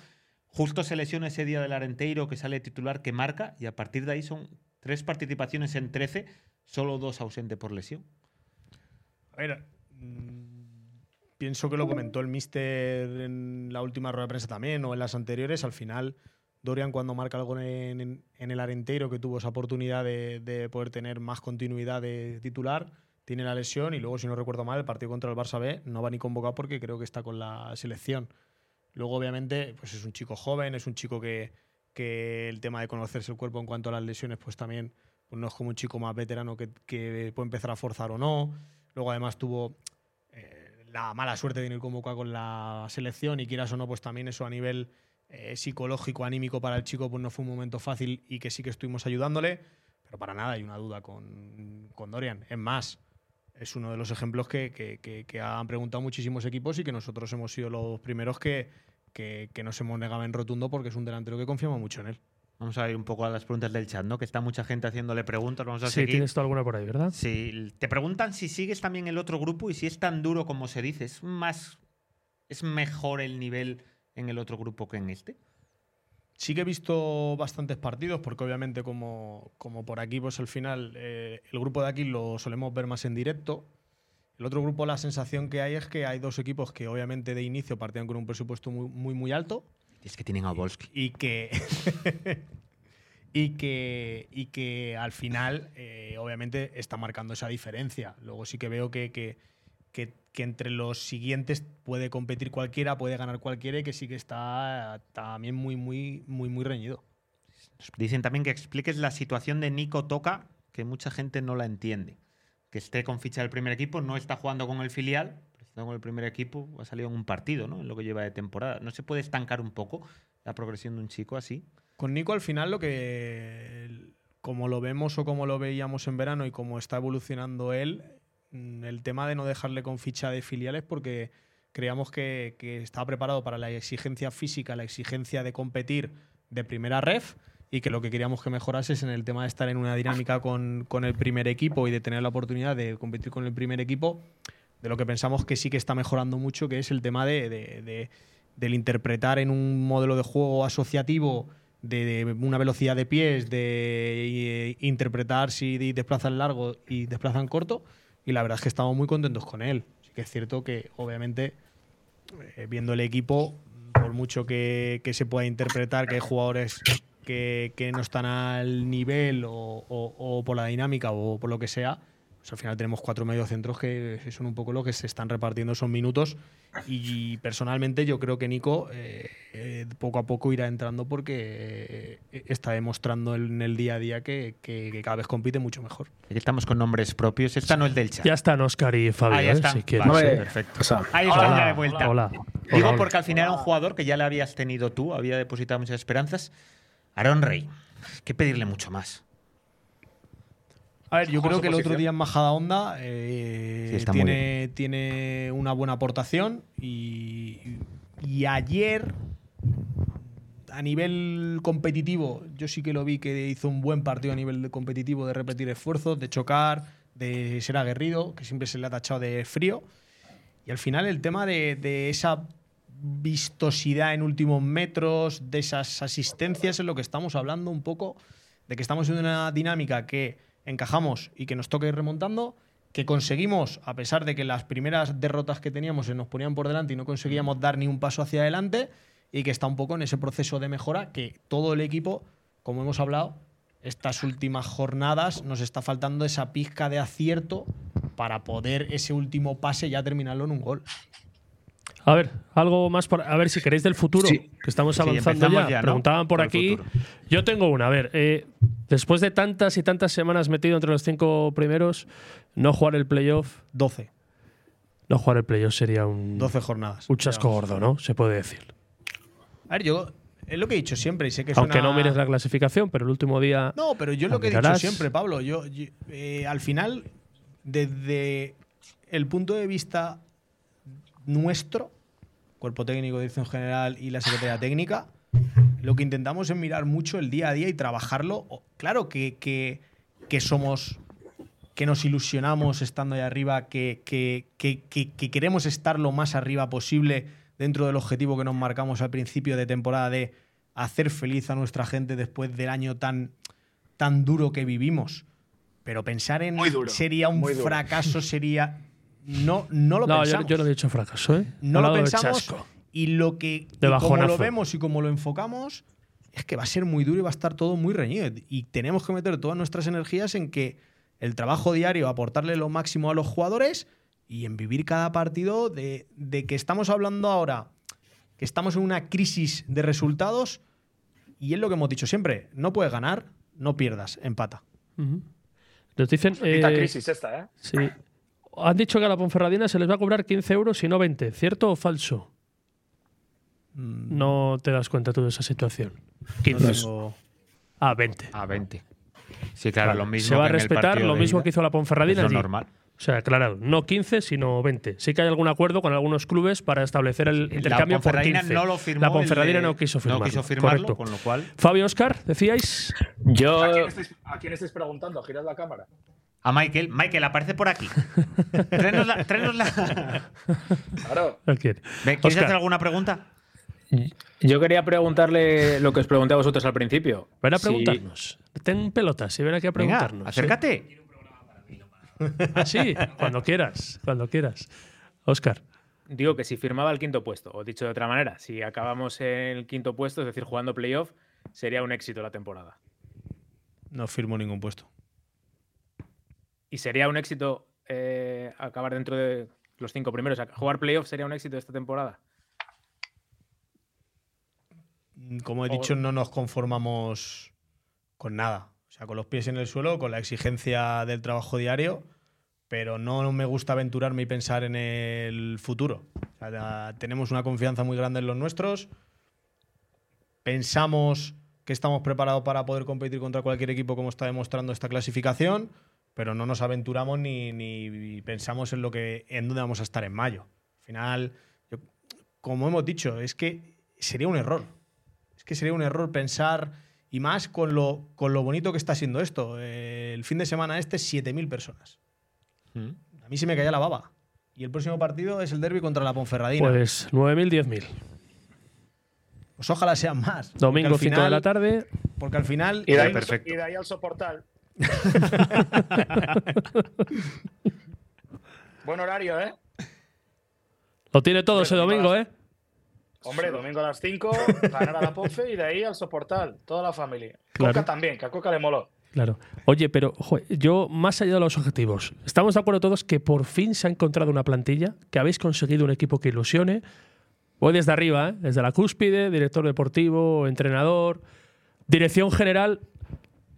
Justo se lesiona ese día del Arenteiro que sale titular, que marca. Y a partir de ahí son tres participaciones en 13, solo dos ausente por lesión. A ver, pienso que lo comentó el Mister en la última rueda de prensa también o en las anteriores. Al final, Dorian cuando marca algo en, en- en el Arenteiro, que tuvo esa oportunidad de, de poder tener más continuidad de titular, tiene la lesión y luego, si no recuerdo mal, el partido contra el Barça B no va ni convocado porque creo que está con la selección. Luego, obviamente, pues es un chico joven, es un chico que, que el tema de conocerse el cuerpo en cuanto a las lesiones, pues también pues no es como un chico más veterano que, que puede empezar a forzar o no. Luego, además, tuvo la mala suerte de convocado con la selección y quieras o no, pues también eso a nivel eh, psicológico, anímico para el chico, pues no fue un momento fácil y que sí que estuvimos ayudándole. Pero para nada hay una duda con, con Dorian. Es más, es uno de los ejemplos que, que- que- que han preguntado muchísimos equipos y que nosotros hemos sido los primeros que nos hemos negado en rotundo porque es un delantero que confiamos mucho en él. Vamos a ir un poco a las preguntas del chat, ¿no? Que está mucha gente haciéndole preguntas. Vamos a Sí, seguir. tienes tú alguna por ahí, ¿verdad? Sí, te preguntan si sigues también el otro grupo y si es tan duro como se dice. ¿Es más. ¿Es mejor el nivel en el otro grupo que en este? Sí que he visto bastantes partidos, porque obviamente como, como por aquí, pues al final eh, el grupo de aquí lo solemos ver más en directo. El otro grupo, la sensación que hay es que hay dos equipos que obviamente de inicio partían con un presupuesto muy, muy, muy alto Es que tienen a Volsky. y que, y que, y que al final eh, obviamente está marcando esa diferencia. Luego sí que veo que, que, que- que entre los siguientes puede competir cualquiera, puede ganar cualquiera y que sí que está también muy, muy, muy, muy reñido. Dicen también que expliques la situación de Nico Toca, que mucha gente no la entiende. Que esté con ficha del primer equipo, no está jugando con el filial, está con el primer equipo, ha salido en un partido, ¿no? En lo que lleva de temporada. ¿No se puede estancar un poco la progresión de un chico así? Con Nico al final lo que, como lo vemos o como lo veíamos en verano y como está evolucionando él, mm, el tema de no dejarle con ficha de filiales porque creíamos que, que estaba preparado para la exigencia física, la exigencia de competir de primera ref y que lo que queríamos que mejorase es en el tema de estar en una dinámica con, con el primer equipo y de tener la oportunidad de competir con el primer equipo, de lo que pensamos que sí que está mejorando mucho, que es el tema de, de- de- del interpretar en un modelo de juego asociativo de, una velocidad de pies, de eh, interpretar si de- desplazan largo y desplazan corto. Y la verdad es que estamos muy contentos con él. Sí que es cierto que, obviamente, eh, viendo el equipo, por mucho que, se pueda interpretar que hay jugadores que, no están al nivel o por la dinámica o por lo que sea, Pues al final tenemos cuatro mediocentros que son un poco lo que se están repartiendo esos minutos. Y personalmente yo creo que Nico eh, eh, poco a poco irá entrando porque eh, está demostrando en el día a día que, que- que cada vez compite mucho mejor. Aquí estamos con nombres propios. Esta no es del chat. Ya están Oscar y Fabio, Ah, ya ¿eh? está. si quieres. Vale, perfecto. O sea, Ahí está, Hola, de vuelta. hola, Digo hola, porque al final era un jugador que ya le habías tenido tú, había depositado muchas esperanzas. Aaron Rey. Que pedirle mucho más. A ver, yo creo que el otro día en Majada Onda eh, Sí, tiene, tiene una buena aportación y, y ayer a nivel competitivo yo sí que lo vi que hizo un buen partido a nivel competitivo de repetir esfuerzos, de chocar, de ser aguerrido, que siempre se le ha tachado de frío. Y al final el tema de, de esa vistosidad en últimos metros, de esas asistencias, es lo que estamos hablando un poco, de que estamos en una dinámica que encajamos y que nos toca ir remontando, que conseguimos, a pesar de que las primeras derrotas que teníamos se nos ponían por delante y no conseguíamos dar ni un paso hacia adelante, y que está un poco en ese proceso de mejora que todo el equipo, como hemos hablado, estas últimas jornadas nos está faltando esa pizca de acierto para poder ese último pase ya terminarlo en un gol. A ver, algo más por, a ver si queréis del futuro, Sí. que estamos Sí, avanzando empezamos ya. ya, ¿no? Preguntaban por aquí. Yo tengo una, a ver, eh, después de tantas y tantas semanas metido entre los cinco primeros, no jugar el playoff, 12. no jugar el playoff sería un, 12 jornadas. un chasco gordo, ¿no? Se puede decir. A ver, yo es lo que he dicho siempre y sé que Aunque suena- no mires la clasificación, pero el último día. No, pero yo lo que he dicho siempre, Pablo, yo, yo, eh, al final, desde el punto de vista nuestro, cuerpo técnico, dirección general y la secretaría técnica, lo que intentamos es mirar mucho el día a día y trabajarlo. Claro que, que, que somos, que nos ilusionamos estando ahí arriba, que, que, que- que- que queremos estar lo más arriba posible dentro del objetivo que nos marcamos al principio de temporada de hacer feliz a nuestra gente después del año tan, tan duro que vivimos. Pero pensar en Muy duro, sería un muy duro. fracaso, sería. No, no lo no, yo, pensamos. yo no he dicho fracaso, ¿eh? He No lo pensamos. Y lo que De y como lo vemos y como lo enfocamos es que va a ser muy duro y va a estar todo muy reñido y tenemos que meter todas nuestras energías en que el trabajo diario aportarle lo máximo a los jugadores y en vivir cada partido de, de que estamos hablando ahora que estamos en una crisis de resultados y es lo que hemos dicho siempre no puedes ganar no pierdas empata Ujú. Nos dicen. Eh, crisis esta, ¿eh? Sí. Han dicho que a la Ponferradina se les va a cobrar 15 euros y no 20. ¿Cierto o falso? Mm, No te das cuenta tú de esa situación. no 15. tengo- Ah, 20. A 20. Sí, claro, lo mismo. Se va a respetar lo mismo ida. que hizo la Ponferradina Es normal. O sea, aclarado, no 15, sino 20. Sí que hay algún acuerdo con algunos clubes para establecer el intercambio por Ponferradina 15. no lo firmó. La Ponferradina de- no quiso firmarlo. No quiso firmarlo, Correcto. con lo cual. Fabio Oscar, decíais. Yo, ¿A quién, estáis, a quién estáis preguntando? Girad la cámara. A Michael. Michael, aparece por aquí. tráenosla. tráenosla. Claro. ¿Quieres hacer alguna pregunta? Yo quería preguntarle lo que os pregunté a vosotros al principio. Ven a preguntarnos. Ten pelotas y ven aquí a Venga, preguntarnos. ¿eh? acércate. Ah, sí, cuando quieras, cuando quieras. Oscar. Digo que si firmaba el quinto puesto, o dicho de otra manera, si acabamos en el quinto puesto, es decir, jugando playoff, sería un éxito la temporada. no firmo ningún puesto Y sería un éxito eh, acabar dentro de los cinco primeros. Jugar playoff sería un éxito esta temporada. Como he dicho, no nos conformamos con nada. O sea, con los pies en el suelo, con la exigencia del trabajo diario, pero no me gusta aventurarme y pensar en el futuro. O sea, ya tenemos una confianza muy grande en los nuestros. Pensamos que estamos preparados para poder competir contra cualquier equipo como está demostrando esta clasificación, pero no nos aventuramos ni, ni pensamos en lo que en dónde vamos a estar en mayo. Al final, yo- como hemos dicho, es que sería un error. Es que sería un error pensar, y más con lo, con lo bonito que está siendo esto. Eh, el fin de semana este, 7.000 personas. A mí se me caía la baba. Y el próximo partido es el derby contra la Ponferradina. Pues, Pues 9.000, 10.000. ojalá sean más. Domingo, al 5 de la tarde. Porque al final. Y de, ahí, perfecto. y de ahí al soportal. Buen horario, ¿eh? Lo tiene todo ese domingo, ¿eh? Hombre, domingo a las 5, ganar a la Ponfe y de ahí al soportal. Toda la familia. Claro. Coca también, que a Coca le moló. Claro. Oye, pero yo, más allá de los objetivos, estamos de acuerdo todos que por fin se ha encontrado una plantilla, que habéis conseguido un equipo que ilusione. Voy desde arriba, ¿eh? desde la cúspide, director deportivo, entrenador, dirección general.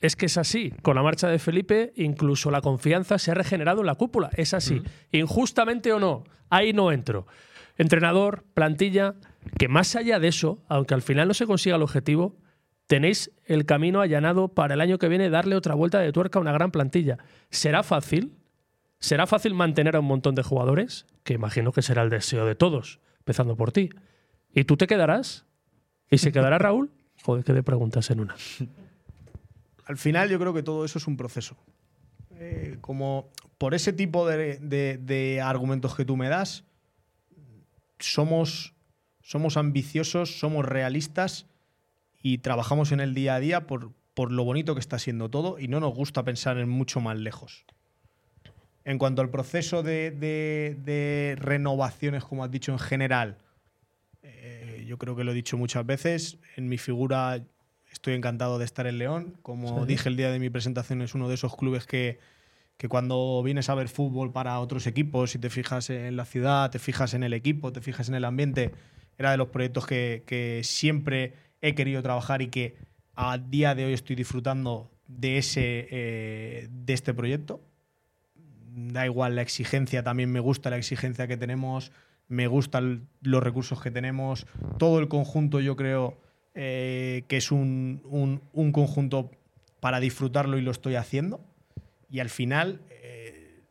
Es que es así. Con la marcha de Felipe, incluso la confianza se ha regenerado en la cúpula. Es así. Injustamente o no, ahí no entro. Entrenador, plantilla, que más allá de eso, aunque al final no se consiga el objetivo, tenéis el camino allanado para el año que viene darle otra vuelta de tuerca a una gran plantilla. ¿Será fácil? ¿Será fácil mantener a un montón de jugadores? Que imagino que será el deseo de todos, empezando por ti. ¿Y tú te quedarás? ¿Y se quedará Raúl? Joder, qué de preguntas en una. Al final yo creo que todo eso es un proceso. Eh, como por ese tipo de argumentos que tú me das, somos, somos ambiciosos, somos realistas y trabajamos en el día a día por, por lo bonito que está siendo todo y no nos gusta pensar en mucho más lejos. En cuanto al proceso de, de- de renovaciones, como has dicho en general, eh, yo creo que lo he dicho muchas veces, en mi figura estoy encantado de estar en León. Como Sí. dije el día de mi presentación, es uno de esos clubes que, que cuando vienes a ver fútbol para otros equipos y te fijas en la ciudad, te fijas en el equipo, te fijas en el ambiente, era de los proyectos que, que siempre he querido trabajar y que a día de hoy estoy disfrutando de, ese, eh, de este proyecto. Da igual la exigencia, también me gusta la exigencia que tenemos, me gustan los recursos que tenemos, todo el conjunto yo creo eh, que es un, un- un conjunto para disfrutarlo y lo estoy haciendo. Y al final, eh,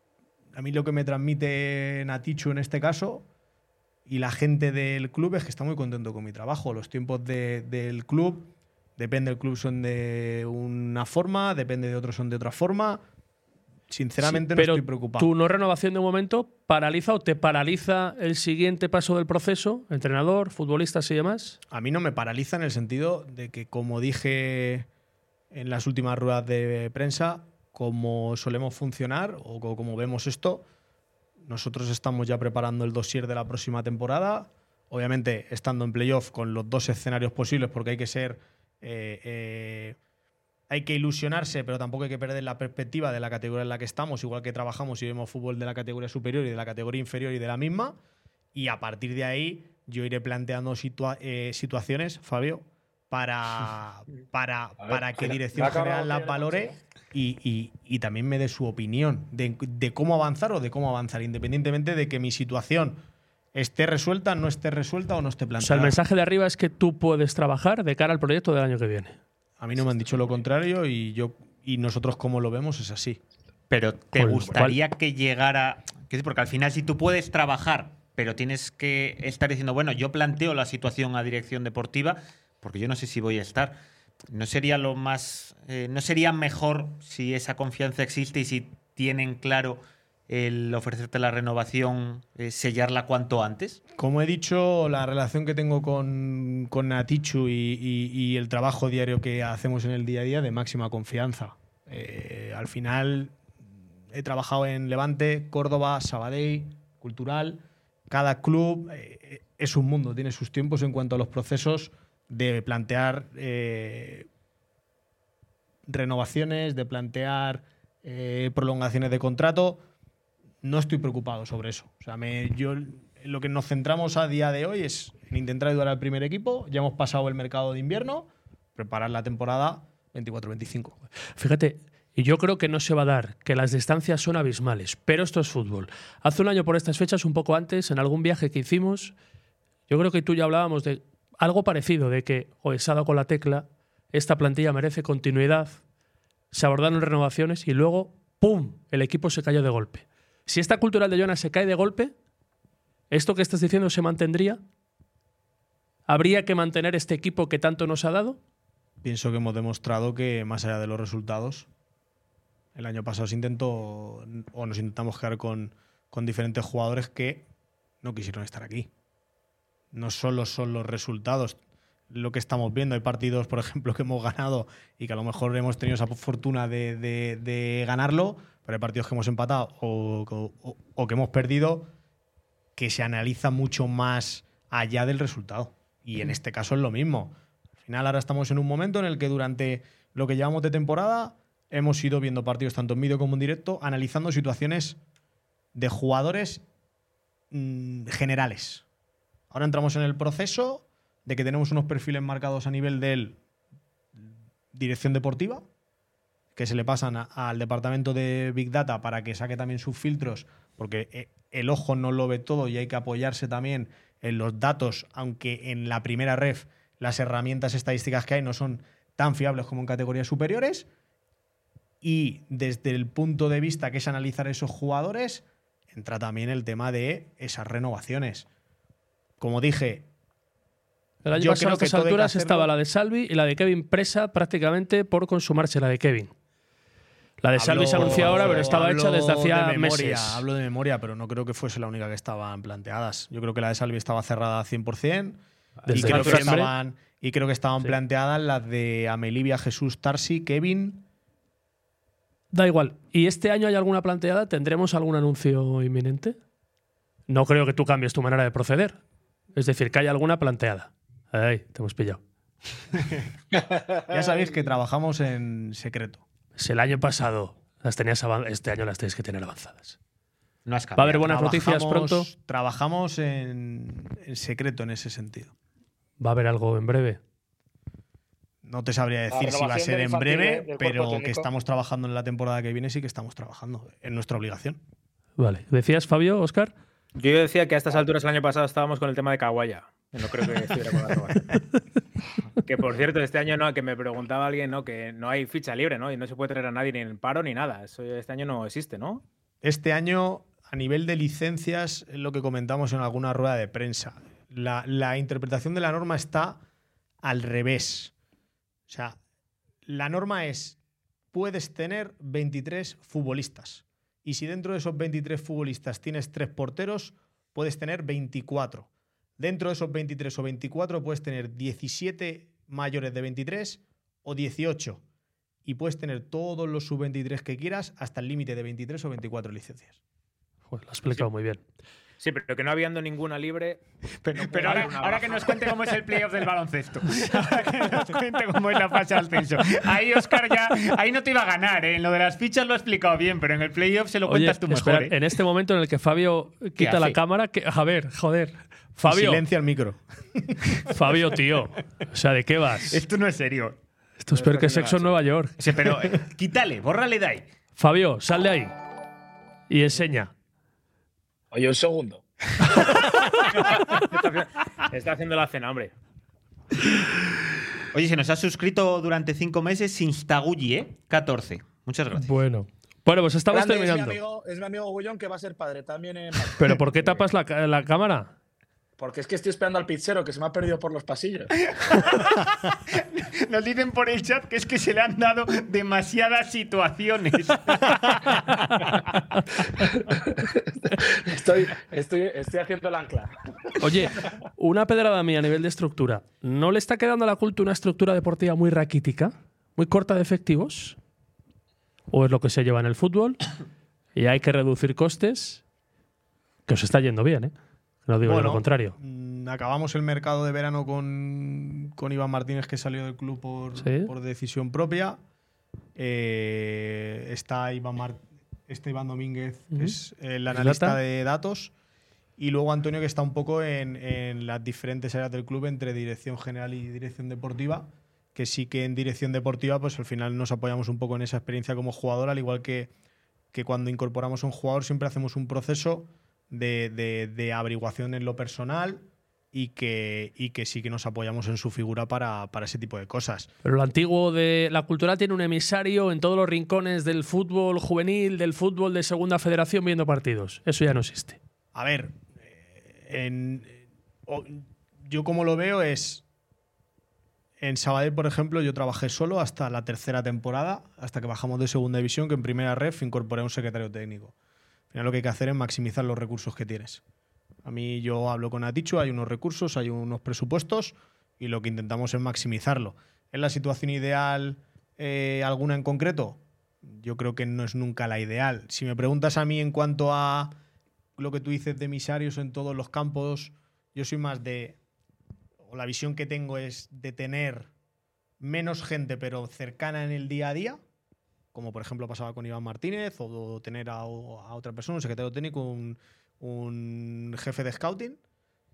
a mí lo que me transmite Natichu en este caso y la gente del club es que está muy contento con mi trabajo. Los tiempos de- del club, depende del club son de una forma, depende de otros son de otra forma. Sinceramente Sí, no pero estoy preocupado. ¿Tu no renovación de momento paraliza o te paraliza el siguiente paso del proceso? ¿Entrenador, futbolistas y demás? A mí no me paraliza en el sentido de que, como dije en las últimas ruedas de prensa, como solemos funcionar o co- como vemos esto, nosotros estamos ya preparando el dossier de la próxima temporada. Obviamente, estando en playoff con los dos escenarios posibles, porque hay que ser. eh, eh, hay que ilusionarse, pero tampoco hay que perder la perspectiva de la categoría en la que estamos, igual que trabajamos y vemos fútbol de la categoría superior y de la categoría inferior y de la misma. Y a partir de ahí yo iré planteando situa- eh, situaciones, Fabio, para, para, para que Dirección General la de- valore y, y- y también me dé su opinión de, de cómo avanzar o de cómo avanzar, independientemente de que mi situación esté resuelta, no esté resuelta o no esté O sea, planteada. el mensaje de arriba es que tú puedes trabajar de cara al proyecto del año que viene. A mí no me han dicho lo contrario y yo y nosotros como lo vemos es así. Pero ¿te gustaría que llegara.? Porque al final, si tú puedes trabajar, pero tienes que estar diciendo, bueno, yo planteo la situación a dirección deportiva, porque yo no sé si voy a estar. ¿No sería lo más. eh, ¿No sería mejor si esa confianza existe y si tienen claro el ofrecerte la renovación, eh, sellarla cuanto antes? Como he dicho, la relación que tengo con, con Natichu y, el trabajo diario que hacemos en el día a día de máxima confianza. Eh, al final he trabajado en Levante, Córdoba, Sabadell, Cultural. Cada club es un mundo, tiene sus tiempos en cuanto a los procesos de plantear eh, renovaciones, de plantear eh, prolongaciones de contrato. No estoy preocupado sobre eso. O sea, yo lo que nos centramos a día de hoy es en intentar ayudar al primer equipo. Ya hemos pasado el mercado de invierno, preparar la temporada 24-25. Fíjate, y yo creo que no se va a dar, que las distancias son abismales, pero esto es fútbol. Hace un año por estas fechas, un poco antes, en algún viaje que hicimos, yo creo que tú y yo hablábamos de algo parecido, de que se ha dado con la tecla, esta plantilla merece continuidad, se abordaron renovaciones y luego, ¡pum!, el equipo se cayó de golpe. Si esta cultural de Jonas se cae de golpe, ¿esto que estás diciendo se mantendría? ¿Habría que mantener este equipo que tanto nos ha dado? Pienso que hemos demostrado que más allá de los resultados, el año pasado se intentó o nos intentamos quedar con, con diferentes jugadores que no quisieron estar aquí. No solo son los resultados lo que estamos viendo. Hay partidos, por ejemplo, que hemos ganado y que a lo mejor hemos tenido esa fortuna de, ganarlo, pero hay partidos que hemos empatado o que hemos perdido que se analiza mucho más allá del resultado. Y en este caso es lo mismo. Al final ahora estamos en un momento en el que durante lo que llevamos de temporada hemos ido viendo partidos tanto en vídeo como en directo, analizando situaciones de jugadores mm, generales. Ahora entramos en el proceso de que tenemos unos perfiles marcados a nivel de dirección deportiva, que se le pasan al departamento de Big Data para que saque también sus filtros, porque eh, el ojo no lo ve todo y hay que apoyarse también en los datos, aunque en la primera ref las herramientas estadísticas que hay no son tan fiables como en categorías superiores. Y desde el punto de vista que es analizar esos jugadores, entra también el tema de esas renovaciones. Como dije, El año Yo pasado a creo que estas alturas hacerlo- estaba la de Salvi y la de Kevin presa prácticamente por consumarse la de Kevin. La de Salvi se anunció ahora, pero estaba hablo hecha desde hacía de memoria, meses. Hablo de memoria, pero no creo que fuese la única que estaban planteadas. Yo creo que la de Salvi estaba cerrada al 100%. Y creo, que estaban, y creo que estaban Sí. planteadas las de Amelivia, Jesús, Tarsi, Kevin. Da igual. ¿Y este año hay alguna planteada? ¿Tendremos algún anuncio inminente? No creo que tú cambies tu manera de proceder. Es decir, que haya alguna planteada. Ay, te hemos pillado. Ya sabéis que trabajamos en secreto. Si el año pasado las tenías este año las tenéis que tener avanzadas. No has Va a haber buenas noticias pronto. Trabajamos en, en secreto en ese sentido. Va a haber algo en breve. No te sabría decir si va a ser en ¿eh? breve, cuerpo pero que estamos trabajando en la temporada que viene, sí que estamos trabajando. Es nuestra obligación. Vale. ¿Decías, Fabio, Oscar? Yo decía que a estas alturas el año pasado estábamos con el tema de Kawaya. No creo que estuviera con la. Que por cierto, este año no, que me preguntaba alguien, ¿no? Que no hay ficha libre, ¿no? Y no se puede traer a nadie ni en paro ni nada. Eso este año no existe, ¿no? Este año, a nivel de licencias, es lo que comentamos en alguna rueda de prensa. La, la interpretación de la norma está al revés. O sea, la norma es, puedes tener 23 futbolistas. Y si dentro de esos 23 futbolistas tienes tres porteros, puedes tener 24. Dentro de esos 23 o 24 puedes tener 17 mayores de 23 o 18. Y puedes tener todos los sub-23 que quieras hasta el límite de 23 o 24 licencias. Joder, lo has explicado muy bien. Sí, pero que no habiendo ninguna libre. Pero, no puede pero ahora, que nos cuente cómo es el playoff del baloncesto. Ahora que nos cuente cómo es la fase ascenso. Ahí, Oscar, ya. Ahí no te iba a ganar, ¿eh? En lo de las fichas lo ha explicado bien, pero en el playoff se lo Oye, cuentas tú mejor. espera, ¿eh? en este momento en el que Fabio quita la cámara, que, a ver, joder. Fabio, Silencia el micro. Fabio, tío. O sea, ¿de qué vas? Esto no es serio. Esto es peor que sexo en Nueva York. Sí, pero eh, quítale, bórrale de ahí. Fabio, sal de ahí. Y enseña. Oye, un segundo. Está haciendo la cena, hombre. Oye, se nos ha suscrito durante cinco meses Instagulli, ¿eh? 14. Muchas gracias. Bueno. Bueno, pues estamos Grande, es, mi terminando. amigo, es mi amigo Gullón que va a ser padre también en Pero ¿por qué tapas la cámara? Porque es que estoy esperando al pizzero que se me ha perdido por los pasillos. Nos dicen por el chat que es que se le han dado demasiadas situaciones. estoy, estoy, estoy haciendo el ancla. Oye, una pedrada mía a nivel de estructura. ¿No le está quedando a la culto una estructura deportiva muy raquítica? ¿Muy corta de efectivos? ¿O es lo que se lleva en el fútbol? Y hay que reducir costes. Que os está yendo bien, ¿eh? No digo Bueno, lo contrario. mm, Acabamos el mercado de verano con, con Iván Martínez, que salió del club por, Sí. por decisión propia. Eh, está Iván, Mar- este Iván Domínguez, es el analista de datos. Y luego Antonio, que está un poco en, en las diferentes áreas del club, entre dirección general y dirección deportiva. Que sí que en dirección deportiva, pues al final nos apoyamos un poco en esa experiencia como jugador, al igual que, que cuando incorporamos a un jugador siempre hacemos un proceso de, de- de averiguación en lo personal y que, y que sí que nos apoyamos en su figura para, para ese tipo de cosas. Pero lo antiguo de la cultura tiene un emisario en todos los rincones del fútbol juvenil, del fútbol de segunda federación viendo partidos. Eso ya no existe. A ver, eh, en- yo como lo veo es... En Sabadell, por ejemplo, yo trabajé solo hasta la tercera temporada, hasta que bajamos de segunda división, que en primera ref incorporé a un secretario técnico. Lo que hay que hacer es maximizar los recursos que tienes. A mí yo hablo con Aticho, hay unos recursos, hay unos presupuestos y lo que intentamos es maximizarlo. ¿Es la situación ideal eh, alguna en concreto? Yo creo que no es nunca la ideal. Si me preguntas a mí en cuanto a lo que tú dices de emisarios en todos los campos, yo soy más de, o la visión que tengo es de tener menos gente pero cercana en el día a día como por ejemplo pasaba con Iván Martínez, o tener a, a otra persona, un secretario técnico, un, un jefe de scouting,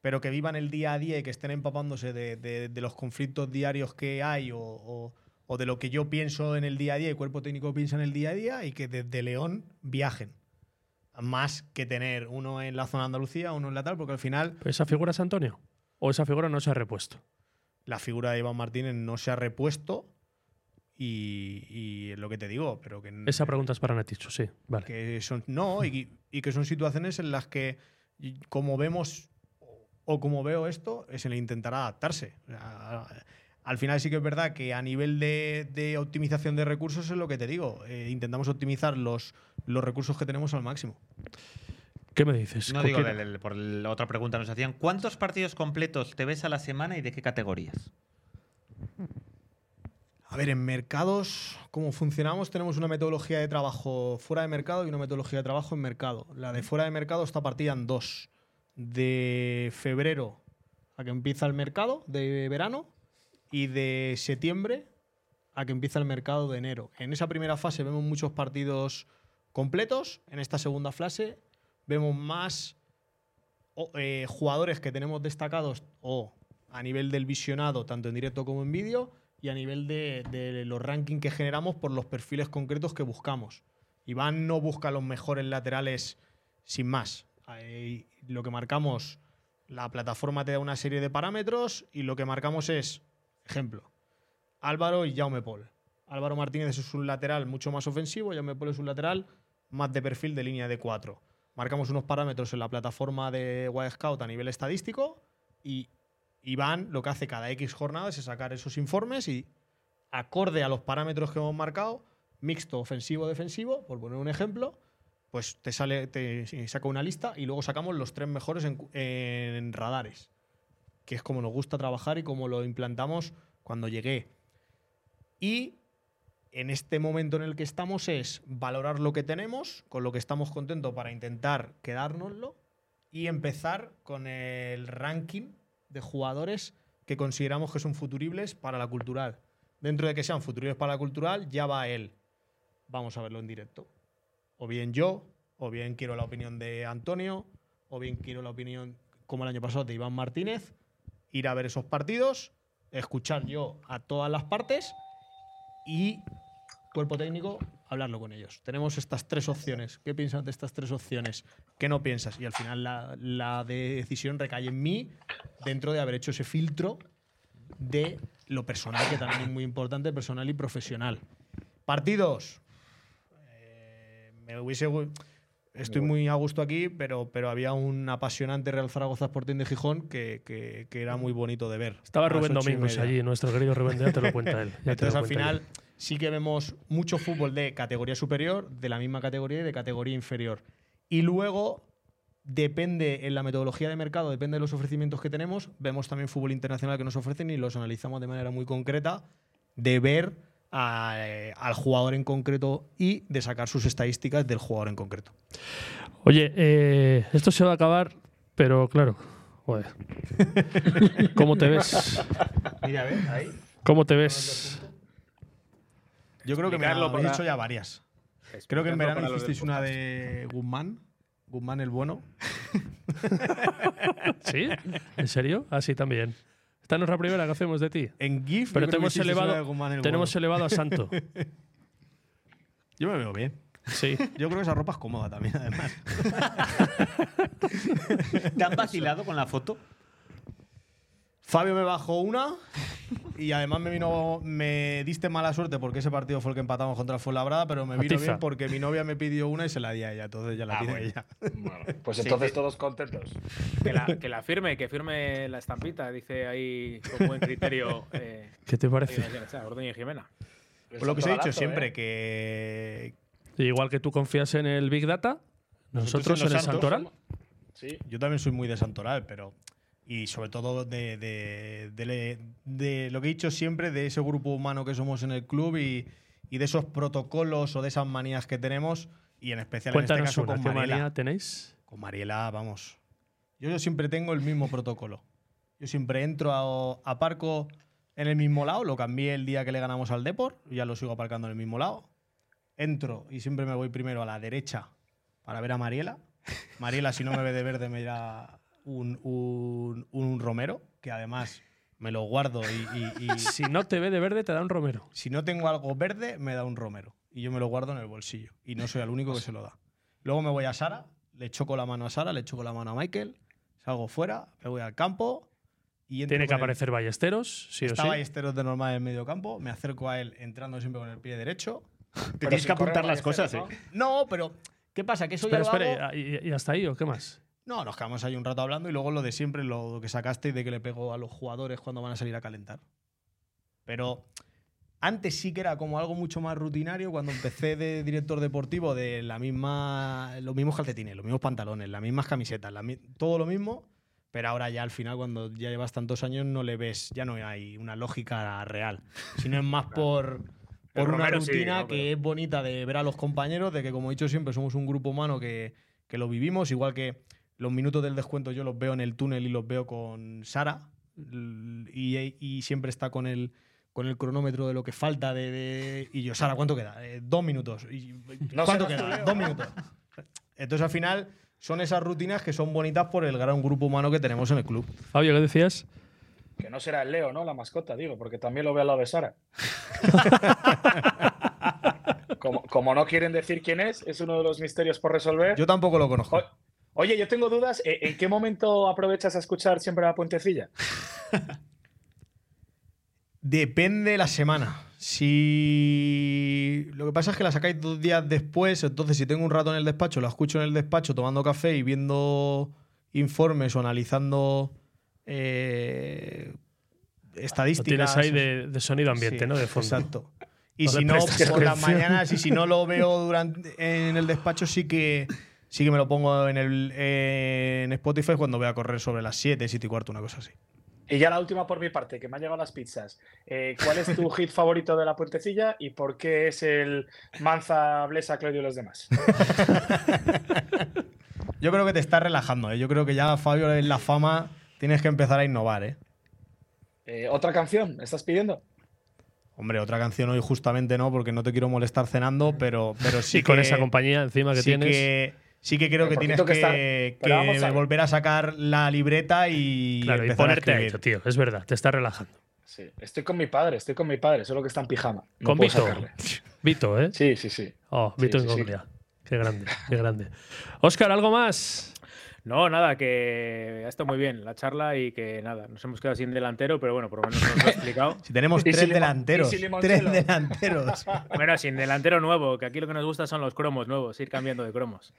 pero que vivan el día a día y que estén empapándose de, de- de los conflictos diarios que hay o, o- o de lo que yo pienso en el día a día y el cuerpo técnico piensa en el día a día y que desde León viajen. Más que tener uno en la zona de Andalucía, uno en la tal, porque al final ¿Esa figura es Antonio? ¿O esa figura no se ha repuesto? la figura de Iván Martínez no se ha repuesto y, y es lo que te digo, pero que, Esa pregunta es para Neticho, sí. Vale. que son no y, y que son situaciones en las que como vemos o como veo esto es el intentar adaptarse. O sea, al final sí que es verdad que a nivel de, de optimización de recursos es lo que te digo. eh, intentamos optimizar los, los recursos que tenemos al máximo. ¿Qué me dices? No ¿Con digo, quién- el- el- por la otra pregunta nos hacían, ¿cuántos partidos completos te ves a la semana y de qué categorías? A ver, en mercados, ¿cómo funcionamos? Tenemos una metodología de trabajo fuera de mercado y una metodología de trabajo en mercado. La de fuera de mercado está partida en dos. De febrero a que empieza el mercado de verano y de septiembre a que empieza el mercado de enero. En esa primera fase vemos muchos partidos completos. En esta segunda fase vemos más eh, jugadores que tenemos destacados o a nivel del visionado, tanto en directo como en vídeo, y a nivel de, los rankings que generamos por los perfiles concretos que buscamos. Iván no busca los mejores laterales sin más. Lo que marcamos, la plataforma te da una serie de parámetros y lo que marcamos es, ejemplo, Álvaro y Jaume Paul. Álvaro Martínez es un lateral mucho más ofensivo, Jaume Paul es un lateral más de perfil de línea de 4. Marcamos unos parámetros en la plataforma de Wild Scout a nivel estadístico y Iván lo que hace cada X jornadas es sacar esos informes y acorde a los parámetros que hemos marcado, mixto ofensivo-defensivo, por poner un ejemplo, pues te sale, te saca una lista y luego sacamos los tres mejores en, en radares, que es como nos gusta trabajar y como lo implantamos cuando llegué. Y en este momento en el que estamos es valorar lo que tenemos, con lo que estamos contentos para intentar quedárnoslo y empezar con el ranking de jugadores que consideramos que son futuribles para la cultural. Dentro de que sean futuribles para la cultural, ya va él. Vamos a verlo en directo. O bien yo, o bien quiero la opinión de Antonio, o bien quiero la opinión, como el año pasado, de Iván Martínez, ir a ver esos partidos, escuchar yo a todas las partes y cuerpo técnico, hablarlo con ellos. Tenemos estas tres opciones. ¿Qué piensas de estas tres opciones? ¿Qué no piensas? Y al final la, la decisión recae en mí dentro de haber hecho ese filtro de lo personal, que también es muy importante, personal y profesional. Partidos. Eh, me hubiese... Estoy muy a gusto aquí, pero, pero había un apasionante Real Zaragoza Sporting de Gijón que, que- que era muy bonito de ver. Estaba Rubén Domingos allí, nuestro querido Rubén, ya te lo cuenta él. Entonces, al final, él. Sí que vemos mucho fútbol de categoría superior, de la misma categoría y de categoría inferior. Y luego, depende en la metodología de mercado, depende de los ofrecimientos que tenemos, vemos también fútbol internacional que nos ofrecen y los analizamos de manera muy concreta, de ver a- eh, al jugador en concreto y de sacar sus estadísticas del jugador en concreto. Oye, eh, esto se va a acabar, pero claro, joder. ¿Cómo te ves? Mira, a ver, ahí. ¿Cómo te ves? Yo creo que me habéis para- hecho ya varias. Creo que en verano hicisteis una de Guzmán, Guzmán el bueno. ¿Sí? ¿En serio? Así también. Esta no es la primera que hacemos de ti. En GIF, Pero te hemos elevado, Guzmán el tenemos bueno. elevado a Santo. Yo me veo bien. Sí. Yo creo que esa ropa es cómoda también, además. ¿Te han vacilado con la foto? Fabio me bajó una y además me vino me diste mala suerte porque ese partido fue el que empatamos contra el Fuenlabrada, pero me vino bien porque mi novia me pidió una y se la di a ella, entonces ya la Ah, tiene bueno. ella. Bueno, pues entonces sí. todos contentos. Que la, que la firme, que firme la estampita, dice ahí con buen criterio. Eh, ¿Qué te parece? Ordoño y Jimena. Pues lo que os he dicho Santorazo, siempre, ¿eh? que Igual que tú confías en el Big Data, nosotros, en el los Santoral. somos- Sí. yo también soy muy de Santoral, pero. Y sobre todo de, de- de de lo que he dicho siempre, de ese grupo humano que somos en el club y, y de esos protocolos o de esas manías que tenemos, y en especial en este Cuéntanos caso una, con ¿qué Mariela. manía tenéis? Con Mariela, vamos. Yo, yo siempre tengo el mismo protocolo. Yo siempre entro a, a Parco en el mismo lado, lo cambié el día que le ganamos al Deport, ya lo sigo aparcando en el mismo lado. entro y siempre me voy primero a la derecha para ver a Mariela. Mariela, si no me ve de verde, me da un, un- un romero, que además me lo guardo y, y- y Si no te ve de verde, te da un romero. si no tengo algo verde, me da un romero. Y yo me lo guardo en el bolsillo. Y no soy el único que se lo da. Luego me voy a Sara, le choco la mano a Sara, le choco la mano a Michael, salgo fuera, me voy al campo y Tiene que el- aparecer Ballesteros, sí o Está sí. Ballesteros de normal en el medio campo, me acerco a él entrando siempre con el pie derecho. Te tienes que apuntar las cosas, ¿eh? No, pero ¿qué pasa? Que eso ya Espera, lo espera, hago- ¿y, y hasta ahí o qué más? No, nos quedamos ahí un rato hablando y luego lo de siempre, lo que sacaste de que le pego a los jugadores cuando van a salir a calentar. Pero antes sí que era como algo mucho más rutinario cuando empecé de director deportivo de la misma, los mismos calcetines, los mismos pantalones, las mismas camisetas, la todo lo mismo. Pero ahora ya al final, cuando ya llevas tantos años, no le ves, ya no hay una lógica real, sino es más por, por una Romero sí, rutina que es bonita de ver a los compañeros, de que como he dicho siempre, somos un grupo humano que, que lo vivimos, igual que los minutos del descuento yo los veo en el túnel y los veo con Sara, y, y siempre está con el, con el cronómetro de lo que falta de, de- y yo, Sara, ¿cuánto queda? "Eh, dos minutos. Y, No ¿Cuánto queda? Dos minutos. Entonces al final son esas rutinas que son bonitas por el gran grupo humano que tenemos en el club. Fabio, ¿qué decías? Que no será el Leo, ¿no? La mascota, digo, porque también lo veo al lado de Sara. como, como no quieren decir quién es, es uno de los misterios por resolver. Yo tampoco lo conozco. Oye, yo tengo dudas. ¿e- ¿En qué momento aprovechas a escuchar siempre la puentecilla? Depende la semana. Si. Lo que pasa es que la sacáis dos días después, entonces si tengo un rato en el despacho, la escucho en el despacho tomando café y viendo informes o analizando eh, Lo estadísticas. tienes ahí de, de sonido ambiente, Sí, ¿no? De fondo. Exacto. Y No si no, por las mañanas, y si no lo veo durante en el despacho, sí que sí que me lo pongo en el en Spotify cuando voy a correr sobre las 7, 7 y cuarto, una cosa así. Y ya la última por mi parte, que me han llegado las pizzas. Eh, ¿Cuál es tu hit favorito de la puentecilla y por qué es el Manza, Blesa, Claudio y los demás? Yo creo que te estás relajando, ¿eh? Yo creo que ya, Fabio, en la fama tienes que empezar a innovar, ¿eh? Eh, ¿Otra canción? ¿Me estás pidiendo? Hombre, otra canción hoy justamente no, porque no te quiero molestar cenando, pero, pero sí Y con que- esa compañía encima que sí tienes. Que, sí que creo Pero que tienes que que, está- que pero vamos a ver. volver a sacar la libreta y claro, y empezar a ponerte a ello, tío. Es verdad, te está relajando. Sí, estoy con mi padre, estoy con mi padre, solo que está en pijama. No Con Vito. sacarle. Vito, ¿eh? Sí, sí, sí. Oh, Sí, Vito sí, en sí. Gonglia. Qué grande, qué grande. Óscar, ¿algo más? No, nada, que ha estado muy bien la charla y que nada, nos hemos quedado sin delantero, pero bueno, por lo menos nos lo ha explicado. Si tenemos tres delanteros. tres delanteros. Bueno, sin delantero nuevo, que aquí lo que nos gusta son los cromos nuevos, ir cambiando de cromos.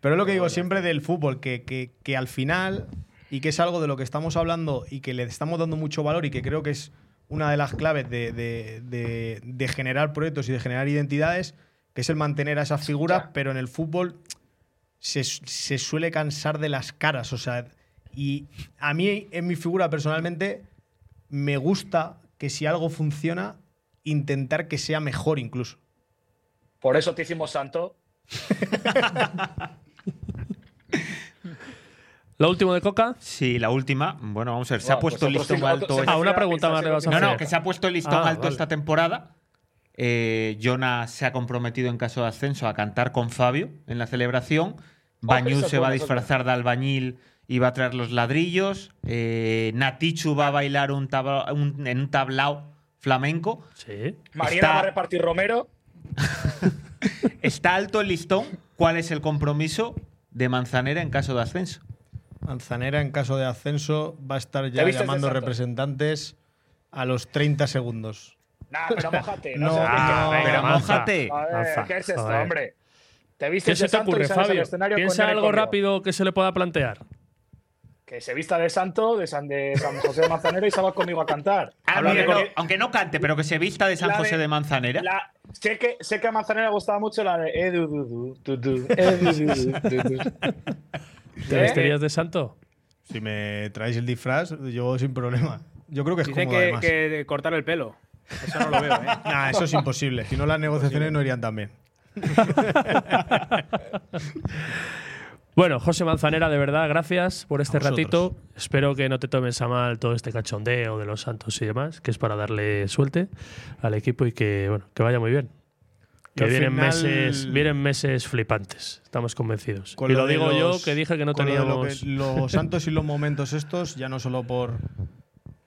Pero es lo que digo siempre del fútbol, que, que- que al final, y que es algo de lo que estamos hablando y que le estamos dando mucho valor y que creo que es una de las claves de, de- de- de generar proyectos y de generar identidades, que es el mantener a esas figuras, Ya. pero en el fútbol se, se suele cansar de las caras. O sea, y a mí, en mi figura personalmente, me gusta que si algo funciona, intentar que sea mejor incluso. Por eso te hicimos santo. ¿Lo último de Coca? Sí, la última. Bueno, vamos a ver. Se ha Bueno, puesto el pues otro listón alto. Ah, una pregunta la más No, no, que se ha puesto el listón Ah, alto vale. esta temporada. Eh, Jonah se ha comprometido en caso de ascenso a cantar con Fabio en la celebración. Bañú eso es se va a disfrazar de albañil y va a traer los ladrillos. Eh, Natichu va a bailar un tabla- un- en un tablao flamenco. Sí. Mariana Está- va a repartir Romero. Está alto el listón. ¿Cuál es el compromiso de Manzanera en caso de ascenso? Manzanera, en caso de ascenso, va a estar ya llamando representantes a los 30 segundos. Nah, pero mojate. No, No, no, rica. pero. A ver, Manza, ¿qué es esto, joder. hombre? Te ¿Qué vistes se de te santo y ocurre, Fabio? Piensa algo rápido que se le pueda plantear. Que se vista de santo, de San, de San José de Manzanero y salga conmigo a cantar. Ah, mira, no, aunque no cante, pero que se vista de San de- José de Manzanera. La- sé, que, sé que a Manzanera le gustaba mucho la de Edu, du, du, du, du, Edu, du, du, du, du. ¿Te ¿Eh? vestirías de santo? Si me traéis el disfraz, yo sin problema. Yo creo que es Dicen cómodo que, además. que cortar el pelo. Eso no lo veo, ¿eh? Nah, eso es imposible. Si no, las negociaciones no irían tan bien. Bueno, José Manzanera, de verdad, gracias por este ratito. Espero que no te tomes a mal todo este cachondeo de los santos y demás, que es para darle suerte al equipo y que, bueno, que vaya muy bien. Que vienen final- meses, vienen meses flipantes, estamos convencidos. Con y lo digo yo que dije que no lo de lo teníamos. que- los santos y los momentos estos, ya no solo por,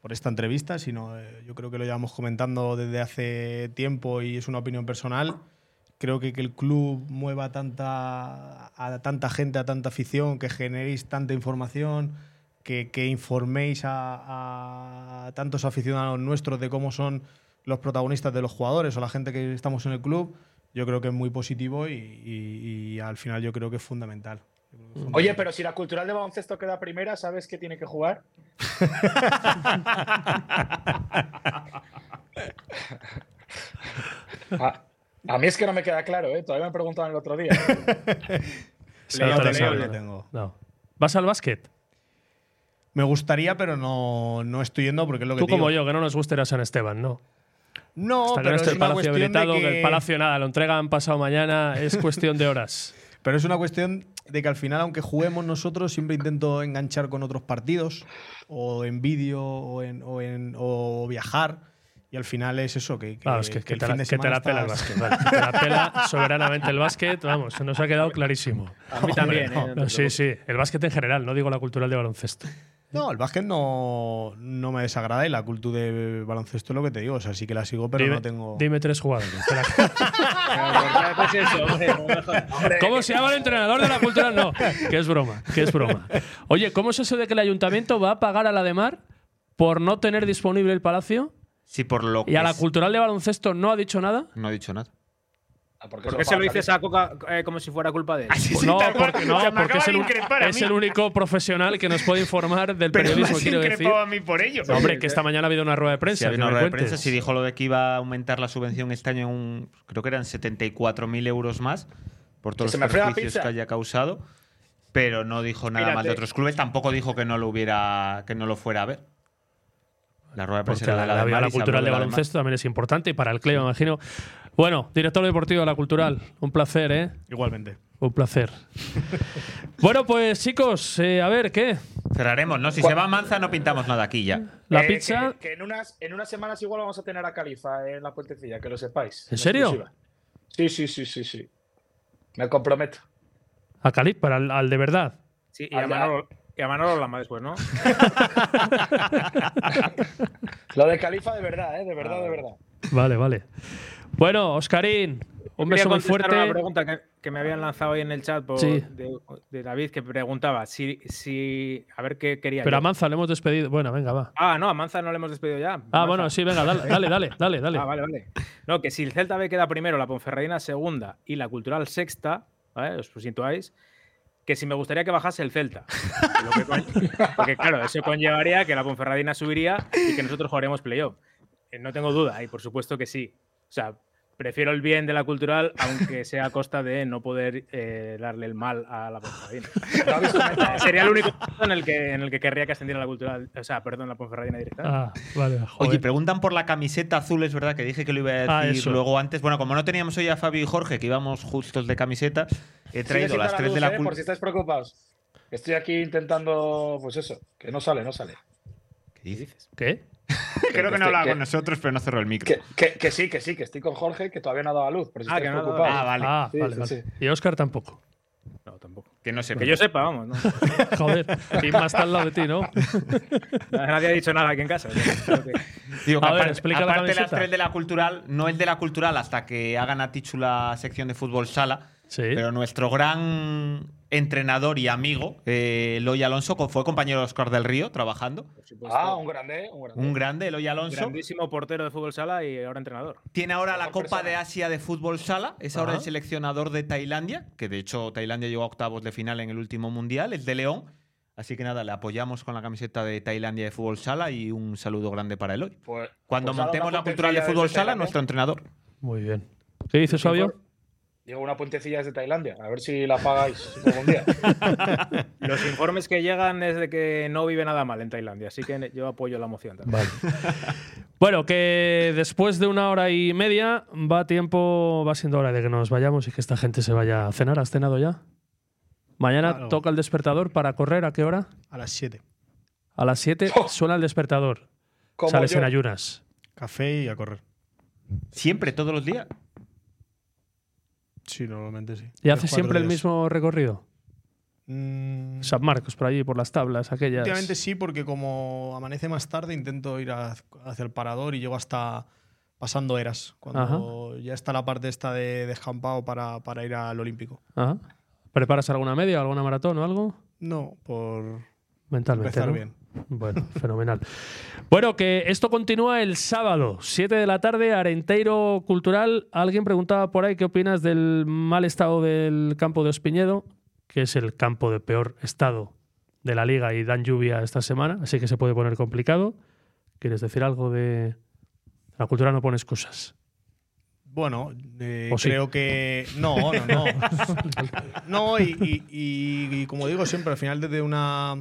por esta entrevista, sino eh, yo creo que lo llevamos comentando desde hace tiempo y es una opinión personal. Creo que que el club mueva tanta, a tanta gente, a tanta afición, que generéis tanta información, que, que informéis a, a tantos aficionados nuestros de cómo son los protagonistas de los jugadores o la gente que estamos en el club, yo creo que es muy positivo y, y- y al final yo creo que es fundamental. Oye, pero si la cultural de baloncesto queda primera, ¿sabes qué tiene que jugar? a, a mí es que no me queda claro, ¿eh? Todavía me preguntaban el otro día. Tengo. No. ¿Vas al básquet? Me gustaría, pero no, no estoy yendo porque es lo que Tú te digo. como yo, que no nos gusta ir a San Esteban, ¿no? No, Hasta que no pero esté es el una Palacio cuestión de habilitado, que... que- el Palacio nada, lo entregan pasado mañana, es cuestión de horas. Pero es una cuestión de que al final, aunque juguemos nosotros, siempre intento enganchar con otros partidos, o en vídeo, o, en, o, en- o viajar. Y al final es eso, que, que, es que, que que el te, fin la, de que te semana la pela el estás- básquet. vale, que te la pela soberanamente el básquet, vamos, se nos ha quedado clarísimo. A mí también, no, ¿eh? No te No, sí, sí, el básquet en general, no digo la cultural de baloncesto. No, el básquet no, no me desagrada y la cultura de baloncesto es lo que te digo. O sea, sí que la sigo, pero dime, no tengo. dime tres jugadores. ¿Cómo se llama el entrenador de la cultural? No, que es broma, que es broma. Oye, ¿cómo es eso de que el ayuntamiento va a pagar a la de Mar por no tener disponible el palacio Sí, por lo y a la es- cultural de baloncesto no ha dicho nada? No he dicho nada. Ah, porque ¿Por qué se lo dices a Coca eh, como si fuera culpa de él? Pues no, porque, no, porque es, el, es el único profesional que nos puede informar del periodismo, quiero decir. a mí por ello. No, hombre, que esta mañana ha habido una rueda de Sí, prensa. había que una me rueda de prensa, sí dijo lo de que iba a aumentar la subvención este año en un, creo que eran 74.000 euros más por todos los perjuicios que haya causado, pero no dijo nada más de Mírate. otros clubes, tampoco dijo que no lo hubiera que no lo fuera a ver. La rueda de prensa la, de la, la la cultural de baloncesto también es importante y para el club, me imagino. Bueno, director deportivo de la cultural, un placer, ¿eh? Igualmente. Un placer. bueno, pues chicos, eh, a ver, ¿qué? Cerraremos, ¿no? Si se va Manza no pintamos nada aquí ya. La Eh, pizza. Que, que en, unas, en unas semanas igual vamos a tener a Califa en la puentecilla, que lo sepáis. ¿En serio? Sí, sí, sí, sí, sí. Me comprometo. A el- al de verdad. Sí, y a. Manolo, y a Manolo Lama después, ¿no? Lo de Califa de verdad, ¿eh? De Ah, verdad, de verdad. Vale, vale. Bueno, Oscarín, un beso muy fuerte. Una pregunta que, que me habían lanzado hoy en el chat por, Sí. de, de David que preguntaba si, si a ver qué quería. Pero yo. a Manza le hemos despedido. Bueno, venga, va. Ah, no, a Manza no le hemos despedido ya. Ah, Manza. bueno, sí, venga, dale, dale, dale, dale, dale. Ah, vale, vale. No, que si el Celta B queda primero, la Ponferradina segunda y la Cultural sexta, ¿vale? Os situáis, que si me gustaría que bajase el Celta. Lo que Porque claro, eso conllevaría que la Ponferradina subiría y que nosotros jugaríamos playoff. Eh, No tengo duda, y por supuesto que sí. O sea, prefiero el bien de la Cultural, aunque sea a costa de no poder eh, darle el mal a la Ponferradina. Sería el único punto en el que, en el que querría que ascendiera la Cultural, o sea, perdón, la Ponferradina directamente. Ah, vale. Oye, preguntan por la camiseta azul, es verdad que dije que lo iba a Ah, decir luego antes. Bueno, como no teníamos hoy a Fabio y Jorge, que íbamos justos de camiseta, he traído las tres luz, de la ¿eh? cul- Por si estáis preocupados. Estoy aquí intentando, pues eso, que no sale, no sale. ¿Qué dices? ¿Qué? Creo que no estoy- hablaba que- con nosotros, pero no cerró el micro. Que, que- que sí, que sí, que estoy con Jorge, que todavía no ha dado a luz. Por si Ah, que no ha dado a preocupados. Ah, vale. Ah, Sí, vale, sí, vale. sí. Y Oscar tampoco. No, tampoco. Que no sé. Que yo sepa, vamos. ¿no? Joder, y más está al lado de ti, ¿no? Nadie ha dicho nada aquí en casa. Que- Digo, que A ver, aparte, explica la aparte las tres de la cultural, no el de la cultural hasta que hagan a Tichu la sección de fútbol sala, Sí. pero nuestro gran entrenador y amigo, eh, Eloy Alonso, fue compañero de Oscar del Río trabajando. por supuesto. Ah, un grande, un grande. Un grande, Eloy Alonso. grandísimo portero de fútbol sala y ahora entrenador. Tiene ahora la Copa persona. de Asia de fútbol sala. Es ahora Ajá. el seleccionador de Tailandia, que de hecho Tailandia llegó a octavos de final en el último mundial, es de León. Así que nada, le apoyamos con la camiseta de Tailandia de fútbol sala y un saludo grande para Eloy. Pues- Cuando pues montemos la cultural de fútbol sala, nuestro entrenador. Muy bien. ¿Qué dices, Fabio? Digo, una puentecilla desde Tailandia. A ver si la pagáis algún día. Los informes que llegan es de que no vive nada mal en Tailandia, así que yo apoyo la moción también. Vale. Bueno, que después de una hora y media va tiempo, va siendo hora de que nos vayamos y que esta gente se vaya a cenar. ¿Has cenado ya? Mañana Claro. toca el despertador para correr. ¿A qué hora? A las 7. A las 7 suena el despertador. Sales yo. en ayunas. Café y a correr. Siempre, todos los días. Sí, normalmente sí. ¿Y hace Tres, siempre cuatro el días. mismo recorrido? Mm, San Marcos, por allí, por las tablas, aquellas. Últimamente sí, porque como amanece más tarde, intento ir a- hacia el parador y llego hasta pasando eras, cuando ya está la parte esta de descampado para, para ir al Olímpico. Ajá. ¿Preparas alguna media, alguna maratón o algo? No, por Mentalmente. empezar ¿no? bien. Bueno, fenomenal. Bueno, que esto continúa el sábado, 7 de la tarde, Arenteiro Cultural. Alguien preguntaba por ahí qué opinas del mal estado del campo de Ospiñedo, que es el campo de peor estado de la liga y dan lluvia esta semana, así que se puede poner complicado. ¿Quieres decir algo de.? La cultura no pone excusas. Bueno, eh, creo que. No, no, no. no, y, y- y- y como digo siempre, al final, desde una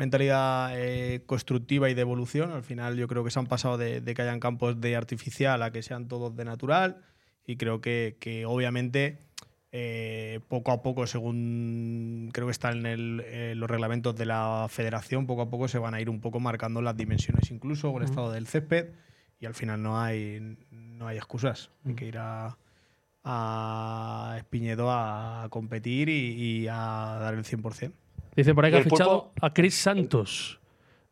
mentalidad eh, constructiva y de evolución, al final yo creo que se han pasado de, de que hayan campos de artificial a que sean todos de natural. Y creo que, que obviamente, eh, poco a poco, según creo que están en el- eh, los reglamentos de la federación, poco a poco se van a ir un poco marcando las dimensiones, incluso con el estado del césped. Y al final no hay no hay excusas. Hay que ir a, a Espiñedo a competir y, y a dar el 100% Dice por ahí ¿Y que ha fichado pulpo? a Chris Santos,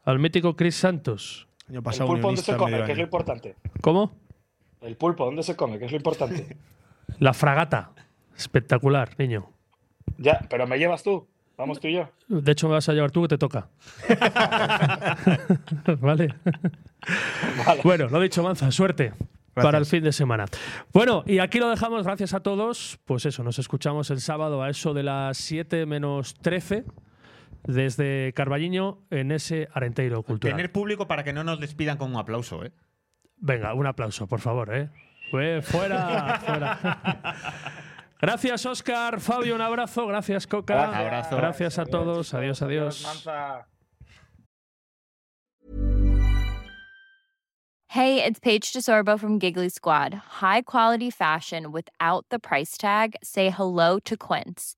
al mítico Chris Santos. año ¿El pulpo dónde se come? Que es lo importante. ¿Cómo? El pulpo, ¿dónde se come? Que es lo importante. La fragata. Espectacular, niño. ya, pero me llevas tú. Vamos tú y yo. De hecho, me vas a llevar tú que te toca. vale. Bueno, lo dicho, Manza, suerte para el fin de semana. Bueno, y aquí lo dejamos, gracias a todos. Pues eso, nos escuchamos el sábado a eso de las 7 menos 13 desde Carballiño en ese Arenteiro Cultural. Tener público para que no nos despidan con un aplauso, ¿eh? Venga, un aplauso, por favor, ¿eh? Fue fuera, fuera. Gracias, Oscar. Fabio, un abrazo. Gracias, Coca. Gracias. Abrazo. Gracias a todos. Adiós, adiós. Hey, it's Paige DeSorbo from Giggly Squad. High quality fashion without the price tag. Say hello to Quince.